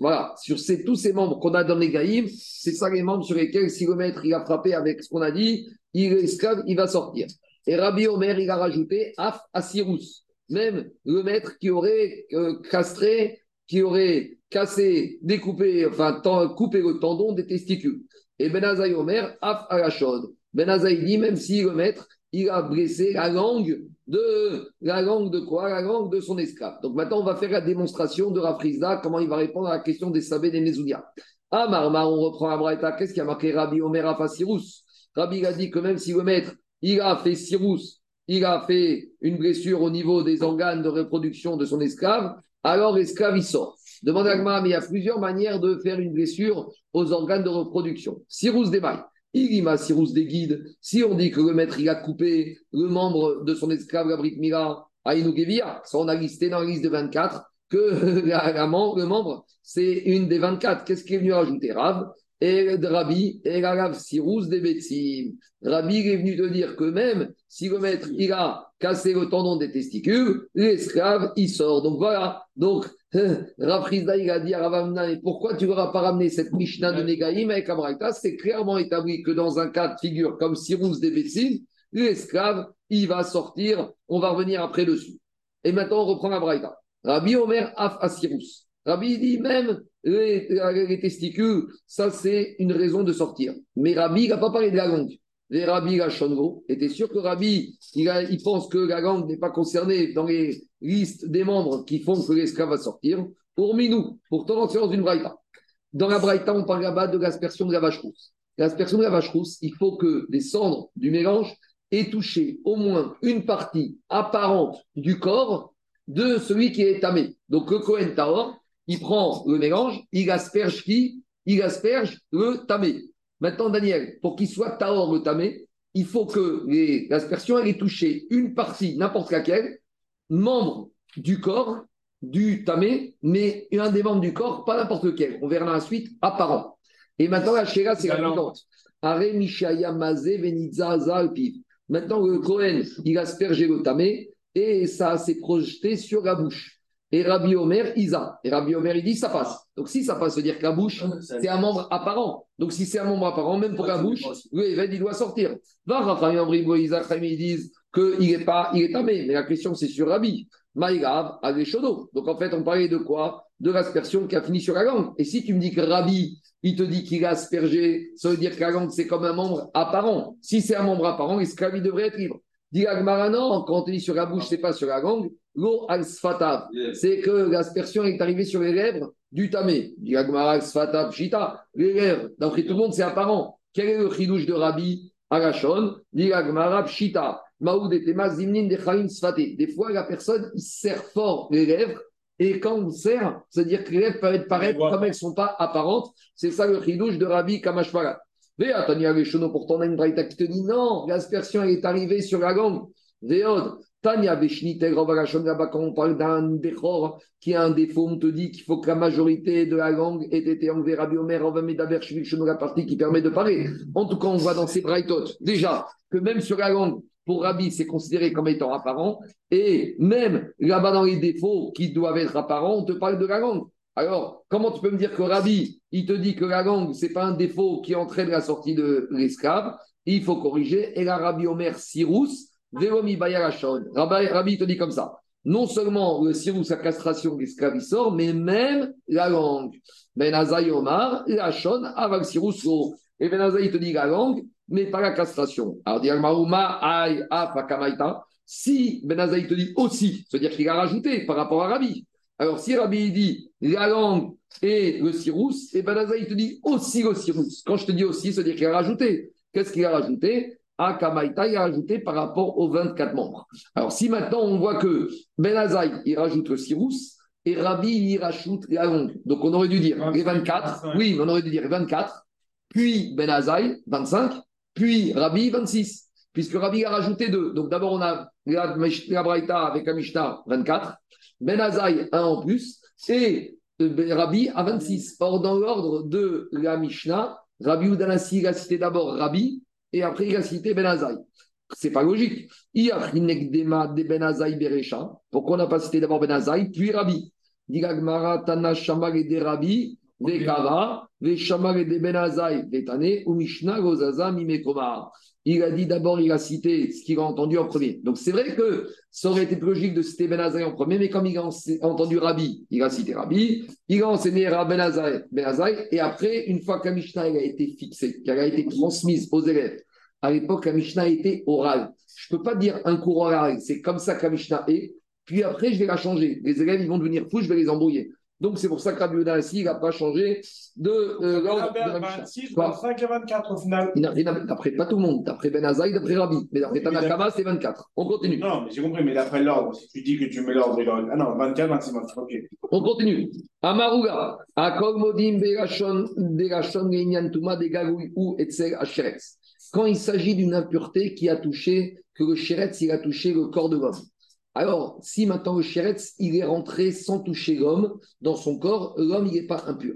Speaker 1: Voilà, sur ces, tous ces membres qu'on a dans les Gaïm, c'est ça les membres sur lesquels, si le maître il a frappé avec ce qu'on a dit, il est esclave, il va sortir. Et Rabbi Omer, il a rajouté Af Asirus. Même le maître qui aurait euh, castré, qui aurait cassé, découpé, enfin, coupé le tendon des testicules. Et Benazaï Omer, Af Arachod. Benazaï dit, même si le maître, il a blessé la langue de la langue de quoi? La langue de son esclave. Donc maintenant, on va faire la démonstration de Rafrizda, comment il va répondre à la question des Sabés des Nezoudia. Ah, Marma, on reprend la Braïta. Qu'est-ce qui a marqué Rabbi Omer Afa Rabbi a dit que même si le maître, il a fait Sirus, il a fait une blessure au niveau des organes de reproduction de son esclave, alors l'esclave, il sort. Demande à Gmara, mais il y a plusieurs manières de faire une blessure aux organes de reproduction. Sirus des. Ilima Sirus des guides. Si on dit que le maître, il a coupé le membre de son esclave, la Mila, à Inugevia, ça on a listé dans la liste de 24 que la- le membre, c'est une des 24. Qu'est-ce qui est venu rajouter Rav? Et Rabbi, et la Sirous des. Rabbi est venu te dire que même si le maître il a cassé le tendon des testicules, l'esclave il sort. Donc voilà. Donc Rav il a dit à Ravamna, pourquoi tu n'auras pas ramené cette Mishnah de Negaïm avec Abraïta C'est clairement établi que dans un cas de figure comme Sirous des Betsim, l'esclave il va sortir. On va revenir après dessus. Et maintenant on reprend Abraïta. Rabbi Omer Af Asirous. Rabbi dit même les, testicules, ça c'est une raison de sortir. Mais Rabbi n'a pas parlé de la langue. Les Rabbi Gachonvo était sûr que Rabbi, il, pense que la langue n'est pas concernée dans les listes des membres qui font que l'esclave va sortir. Pour Minou, pourtant dans séance d'une braïta. Dans la braïta, on parle là-bas de l'aspersion de la vache rousse. L'aspersion de la vache rousse, il faut que les cendres du mélange aient touché au moins une partie apparente du corps de celui qui est tamé. Donc le Kohen Taor, il prend le mélange, il asperge qui? Il asperge le tamé. Maintenant, Daniel, pour qu'il soit taor le tamé, il faut que l'aspersion ait touché une partie, n'importe laquelle, membre du corps du tamé, mais un des membres du corps, pas n'importe lequel. On verra dans la suite, apparent. Et maintenant, la chéra, c'est la suivante. Maintenant, le Cohen, il asperge le tamé et ça s'est projeté sur la bouche. Et Rabbi Omer, Isa. Et Rabbi Omer, il dit, ça passe. Donc si ça passe, ça veut dire que la bouche, c'est un membre apparent. Donc si c'est un membre apparent, même pour la bouche, oui, il doit sortir. Va, Isa, ils disent qu'il n'est pas, il est tamé. Mais la question, c'est sur Rabbi. Maïgav, Ageshodo. Donc en fait, on parlait de quoi? De l'aspersion qui a fini sur la langue. Et si tu me dis que Rabbi, il te dit qu'il a aspergé, ça veut dire que la langue, c'est comme un membre apparent. Si c'est un membre apparent, l'esclave, il devrait être libre. Dit quand on dit sur la bouche, c'est pas sur la langue. L'eau al c'est que l'aspersion est arrivée sur les lèvres du tamé. Dit al shita, les lèvres. D'après tout le monde, c'est apparent. Quel est le chidouche de Rabbi Arachon? Dit shita. Des fois, la personne il serre fort les lèvres et quand on serre, c'est-à-dire que les lèvres peuvent paraître comme elles ne sont pas apparentes. C'est ça le chidouche de Rabbi Kamashvarat. Tania Veshono, pourtant, on a une braïta qui te dit non, l'aspersion est arrivée sur la langue. Véod, Tania Veshnite, là-bas, quand on parle d'un déchor qui a un défaut, on te dit qu'il faut que la majorité de la langue ait été enlevée. Rabbi Omer, la partie qui permet de parler. En tout cas, on voit dans ces braïtotes, déjà, que même sur la langue, pour Rabbi, c'est considéré comme étant apparent. Et même là-bas, dans les défauts qui doivent être apparents, on te parle de la langue. Alors, comment tu peux me dire que Rabbi, il te dit que la langue, ce n'est pas un défaut qui entraîne la sortie de l'esclave? Il faut corriger. Et la Rabbi Omer Sirus, Velomi Bayarachon. Rabbi, Rabbi te dit comme ça. Non seulement le Sirus, la castration, l'esclave, il sort, mais même la langue. Ben Azaï Omar, Lachon, Aval Sirus, Et Ben Azaï te dit la langue, mais pas la castration. Alors, dit Maouma, Aïe, Kamaita. Si Ben Azaï te dit aussi, c'est-à-dire qu'il a rajouté par rapport à Rabbi. Alors, si Rabbi dit la langue et le sirus, et ben il te dit aussi le sirus. Quand je te dis aussi, ça veut dire qu'il a rajouté. Qu'est-ce qu'il a rajouté? Akamaita, il a rajouté par rapport aux 24 membres. Alors, si maintenant on voit que Ben il rajoute le sirus, et Rabbi, il rajoute la langue. Donc, on aurait dû dire les 24, oui, on aurait dû dire 24, puis Ben 25, puis Rabbi, 26. Puisque Rabbi a rajouté deux. Donc, d'abord, on a la, la Braïta avec la Mishnah, 24. Ben Azaï, en plus, et euh, Rabbi à 26. Or, dans l'ordre de la Mishnah, Rabbi Udanassi, il a cité d'abord Rabbi, et après il a cité Ben Azaï. C'est pas logique. de Azaï Berecha. Pourquoi on n'a pas cité d'abord Ben Azaï, puis Rabbi? Digagmara, Tana, Shamal et de Rabbi, Vekava, Veshamal et de Ben Azaï, Vetane, ou Mishnah, Gozaza, Mimekoma il a dit d'abord, il a cité ce qu'il a entendu en premier. Donc c'est vrai que ça aurait été plus logique de citer Ben en premier, mais comme il a entendu Rabbi, il a cité Rabbi, il a enseigné Rabbi Ben, ben et après, une fois que la Mishnah a été fixée, qu'elle a été transmise aux élèves, à l'époque, la Mishnah était orale. Je ne peux pas dire un cours oral, c'est comme ça que la Mishnah est, puis après, je vais la changer. Les élèves, ils vont devenir fous, je vais les embrouiller. Donc, c'est pour ça que Rabbi Yehuda il n'a pas changé de euh, l'ordre.
Speaker 2: 26, 25 et 24 au final.
Speaker 1: D'après pas tout le monde, d'après Ben Azaï, d'après Rabbi. Mais d'après Tanakama, c'est 24. On continue.
Speaker 2: Non, mais j'ai compris, mais d'après l'ordre, si tu dis que tu mets l'ordre, ah non, 24, 26, 24, ok.
Speaker 1: On continue. Amaruga, Akog Modim, Berachon, Berachon, Genyantuma, Degagoui ou Etzel, Acheretz. Quand il s'agit d'une impureté qui a touché, que le Sheretz, il a touché le corps de l'homme. Alors, si maintenant le chéretz, il est rentré sans toucher l'homme dans son corps, l'homme, il n'est pas impur.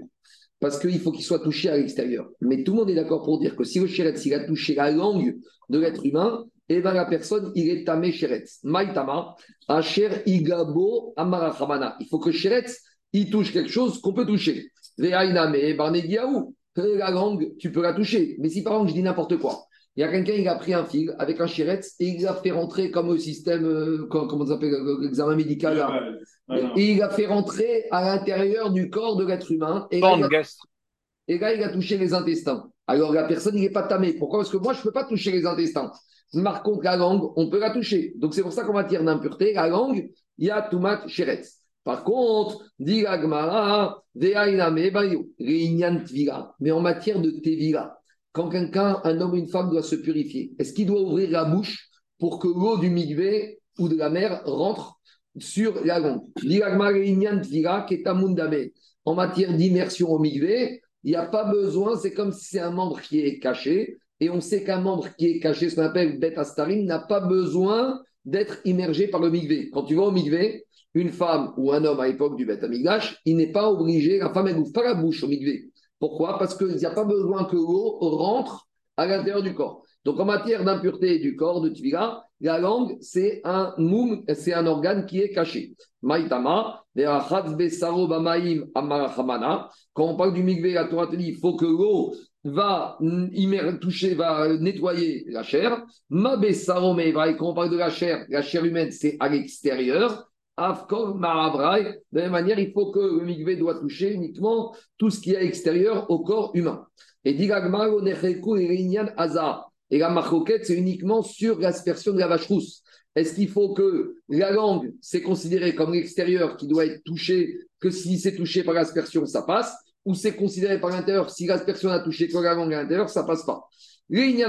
Speaker 1: parce qu'il faut qu'il soit touché à l'extérieur. Mais tout le monde est d'accord pour dire que si le chéretz, il a touché la langue de l'être humain, et bien la personne, il est tamé chéretz. Maïtama, asher igabo amarachamana. Il faut que chéretz, il touche quelque chose qu'on peut toucher. Ve'ainame barnegiaou. La langue, tu peux la toucher. Mais si par exemple je dis n'importe quoi, il y a quelqu'un, il a pris un fil avec un chéretz et il l'a fait rentrer comme au système, euh, comment, ça s'appelle, euh, l'examen médical là. Et il a fait rentrer à l'intérieur du corps de l'être humain. Et là, il a, et là, il a touché les intestins. Alors la personne, il n'est pas tamé. Pourquoi? Parce que moi, je ne peux pas toucher les intestins. Par contre, la langue, on peut la toucher. Donc c'est pour ça qu'en matière d'impureté, la langue, il y a tumat chéretz. Par contre, dit Agmara, mais en matière de tevila, quand quelqu'un, un homme ou une femme doit se purifier, est-ce qu'il doit ouvrir la bouche pour que l'eau du migvé ou de la mer rentre sur la langue? En matière d'immersion au migvé, il n'y a pas besoin, c'est comme si c'est un membre qui est caché, et on sait qu'un membre qui est caché, ce qu'on appelle bête astarim, n'a pas besoin d'être immergé par le migvé. Quand tu vas au migvé, une femme ou un homme à l'époque du bête amigdash, il n'est pas obligé, la femme, n'ouvre pas la bouche au migvé. Pourquoi? Parce qu'il n'y a pas besoin que l'eau rentre à l'intérieur du corps. Donc en matière d'impureté du corps, de tvila, la langue, c'est un moum, c'est un organe qui est caché. Maïtama, quand on parle du migvé, la Torah te dit il faut que l'eau va toucher, va nettoyer la chair. Mabessaro quand on parle de la chair, la chair humaine, c'est à l'extérieur. De la même manière, il faut que le migvé doit toucher uniquement tout ce qui est extérieur au corps humain. Et et la marcoquette, c'est uniquement sur l'aspersion de la vache rousse. Est-ce qu'il faut que la langue, c'est considéré comme l'extérieur qui doit être touché, que si c'est touché par l'aspersion, ça passe, ou c'est considéré par l'intérieur, si l'aspersion a touché que la langue à l'intérieur, ça passe pas? Rabbi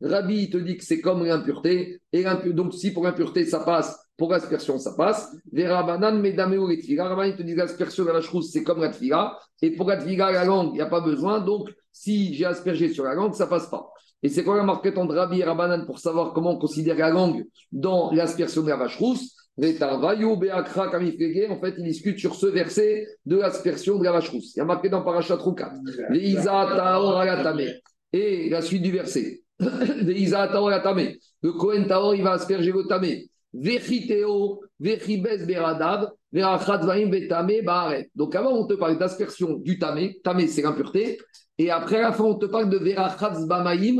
Speaker 1: Rabbi te dit que c'est comme l'impureté, et donc si pour l'impureté ça passe, pour l'aspersion ça passe. Verabanan Medameo et Rabbi te dit l'aspersion de la chrousse c'est comme la tfila, et pour la tfila, la langue, il n'y a pas besoin, donc si j'ai aspergé sur la langue, ça passe pas. Et c'est quoi la marquette entre Rabbi et Rabbanan pour savoir comment on considère la langue dans l'aspersion de la vache rousse? En fait, il discute sur ce verset de l'aspersion de la vache rousse. Il y a marqué dans Parashat Rukat. Et la suite du verset. Le Kohen Taor, il va asperger le tamé. Donc avant, on te parle d'aspersion du tamé. Tamé, c'est l'impureté. Et après, à la fin, on te parle de verachatz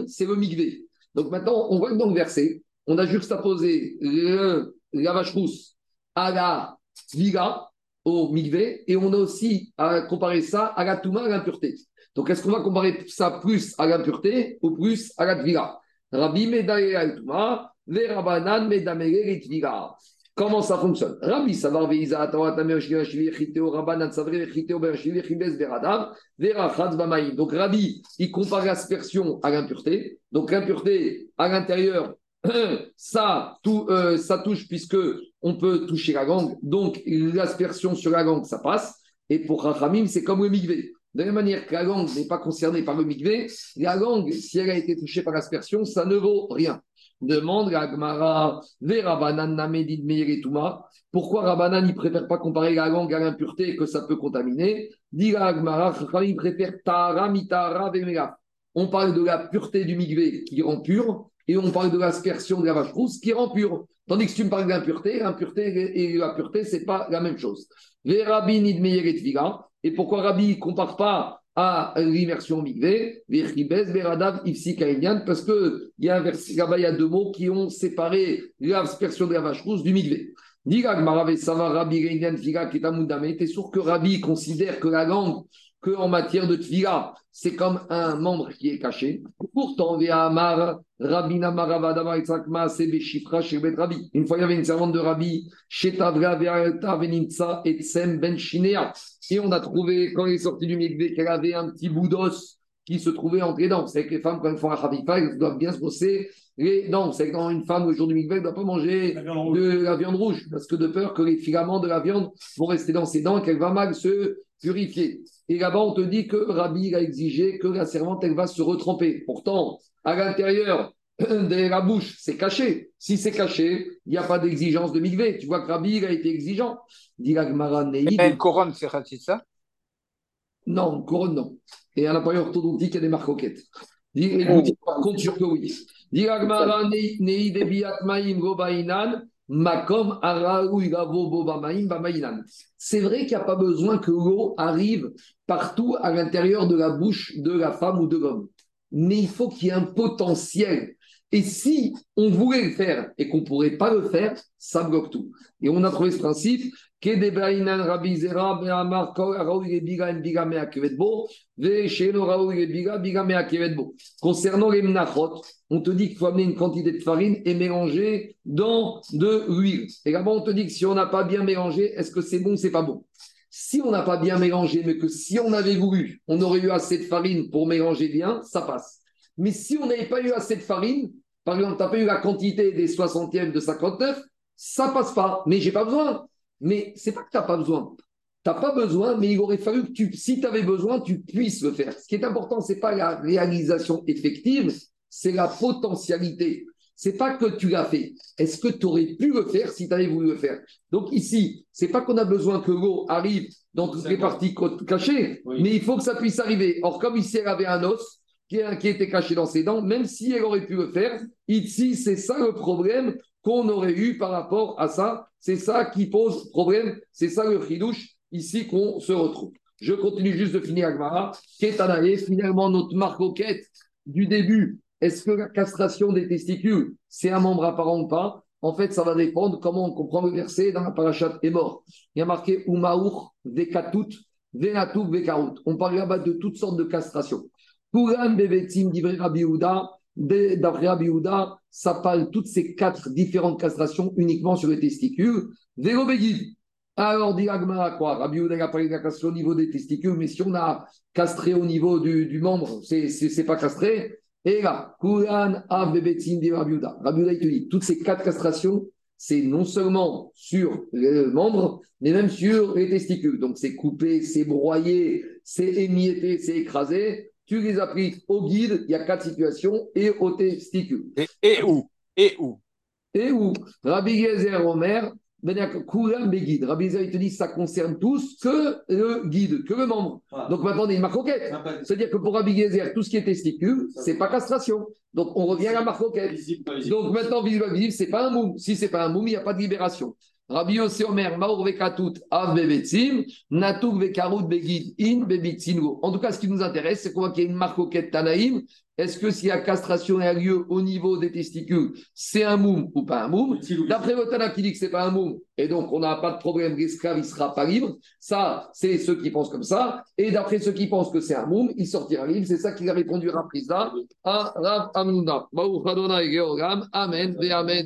Speaker 1: c'est le migvé. Donc maintenant, on voit que dans le verset, on a juxtaposé le la vache rousse à la viga, au migvé, et on a aussi à comparer ça à la touma, à l'impureté. Donc, est-ce qu'on va comparer ça plus à l'impureté ou plus à la tviga Rabbi Medaye touma, les Rabanan Medamere tviga. Comment ça fonctionne? Rabbi Savar Veiza Atawa Tamer Shivashvi Chiteo Rabanan Savre Chiteo Berashvi Chibes Beradav Bamaï. Donc Rabbi, il compare l'aspersion à l'impureté. Donc l'impureté à l'intérieur, euh, ça touche puisque on peut toucher la gangue, donc l'aspersion sur la gangue, ça passe. Et pour Rachamim, c'est comme le migvé. De la même manière que la gangue n'est pas concernée par le migvé, la gangue, si elle a été touchée par l'aspersion, ça ne vaut rien. Demande la Gmara, pourquoi Rabbanan ne préfère pas comparer la gangue à l'impureté que ça peut contaminer? Dit préfère Tara, Mitara, On parle de la pureté du migvé qui rend pur, et on parle de l'aspersion de la vache rousse qui rend pure. Tandis que tu me parles d'impureté, l'impureté et la pureté, ce n'est pas la même chose. Et pourquoi Rabbi ne compare pas à l'immersion migvé, parce qu'il y a un verset là-bas, il y a deux mots qui ont séparé l'aspersion de la vache rousse du migvé. T'es sûr que Rabbi considère que la langue qu'en matière de tfila, c'est comme un membre qui est caché. Pourtant, Amar, Rabina Maravadama Itzakma, Sebe Shifra, Bet Rabbi. Une fois, il y avait une servante de Rabbi, Shetavra et Tsem Ben Shinea. Et on a trouvé, quand il est sorti du Mikvé, qu'elle avait un petit bout d'os qui se trouvait entre les dents. C'est que les femmes, quand elles font un Khabifa, elles doivent bien se brosser les dents. C'est quand une femme, au jour du Mikvé, ne doit pas manger de la viande rouge, parce que de peur que les filaments de la viande vont rester dans ses dents et qu'elle va mal se purifier. Et là-bas, on te dit que Rabbi a exigé que la servante, elle va se retremper. Pourtant, à l'intérieur de la bouche, c'est caché. Si c'est caché, il n'y a pas d'exigence de migvé. Tu vois que Rabbi a été exigeant. Dit la
Speaker 5: Une couronne, c'est ça?
Speaker 1: Non, couronne, non. Et à l'appareil orthodontique, il y a des marques roquettes. Dis- écoute, Par contre, sûr que oui. Dis Agmara, nei- nei debiat maim go bainan, makom. C'est vrai qu'il n'y a pas besoin que l'eau arrive partout à l'intérieur de la bouche de la femme ou de l'homme. Mais il faut qu'il y ait un potentiel. Et si on voulait le faire et qu'on ne pourrait pas le faire, ça bloque tout. Et on a trouvé ce principe. Concernant les mnachot, on te dit qu'il faut amener une quantité de farine et mélanger dans de l'huile. Et là-bas, on te dit que si on n'a pas bien mélangé, est-ce que c'est bon ou c'est pas bon? Si on n'a pas bien mélangé, mais que si on avait voulu, on aurait eu assez de farine pour mélanger bien, ça passe. Mais si on n'avait pas eu assez de farine, par exemple, tu n'as pas eu la quantité des 60e de 59, ça passe pas. Mais j'ai pas besoin. Mais c'est pas que tu n'as pas besoin. Tu n'as pas besoin, mais il aurait fallu que tu, si tu avais besoin, tu puisses le faire. Ce qui est important, ce n'est pas la réalisation effective, c'est la potentialité. C'est pas que tu l'as fait. Est-ce que tu aurais pu le faire si tu avais voulu le faire? Donc ici, c'est pas qu'on a besoin que l'eau arrive dans toutes les parties cachées,
Speaker 4: Oui.
Speaker 1: mais il faut que ça puisse arriver. Or, comme ici, elle avait un os qui, qui était caché dans ses dents, même si elle aurait pu le faire, ici, c'est ça le problème qu'on aurait eu par rapport à ça. C'est ça qui pose problème. C'est ça le chidouche ici qu'on se retrouve. Je continue juste de finir Agmara. Ketanae, finalement, notre marcoquette du début. Est-ce que la castration des testicules, c'est un membre apparent ou pas? En fait, ça va dépendre comment on comprend le verset dans la parachat est mort. Il y a marqué Umaour, Vekatut, Venatou, Vekarut. On parle là-bas de toutes sortes de castrations. D'Ivre Rabbi Yehuda, de- d'après Rabbi Yehuda, ça parle toutes ces quatre différentes castrations uniquement sur les testicules. Vélo Begid. Alors, dit Agmara quoi Rabbi il a parlé de castration au niveau des testicules, mais si on a castré au niveau du, du membre, c'est pas castré. Et là, Kuran, Av, Bebetim, dit Rabbi Yehuda. Rabbi Yehuda, il te dit, toutes ces quatre castrations, c'est non seulement sur le membre, mais même sur les testicules. Donc, c'est coupé, c'est broyé, c'est émietté, c'est écrasé. Tu les appliques au guide, il y a quatre situations, et aux testicules.
Speaker 5: Et, et où? Et où?
Speaker 1: Et où? Rabbi Gezer Omer, ben, Kouram Begid. Rabbi Gezer, il te dit ça concerne tous que le guide, que le membre.
Speaker 4: Voilà.
Speaker 1: Donc maintenant, on a une marque roquette.
Speaker 4: Ça s'appelle
Speaker 1: C'est-à-dire que pour Rabbi Gezer, tout ce qui est testicule, c'est pas castration. Donc on revient à la
Speaker 4: visible.
Speaker 1: Donc maintenant, visible, visible, c'est pas un moum. Si c'est pas un moum, il n'y a pas de libération. Rabbi Yossi Omer, Maur Vekatut, Av Bebetzim, Natuk Vekarut Begid, In Bebitzingo. En tout cas, ce qui nous intéresse, c'est qu'on voit qu'il y a une marque roquette Tanaïm. Est-ce que si la castration a lieu au niveau des testicules, c'est un moum ou pas un moum? D'après le Tana qui dit que c'est pas un moum, et donc on n'a pas de problème, l'esclave il sera pas libre. Ça, c'est ceux qui pensent comme ça. Et d'après ceux qui pensent que c'est un moum, il sortira libre. C'est ça qu'il a répondu à Rav. Amen. Amen.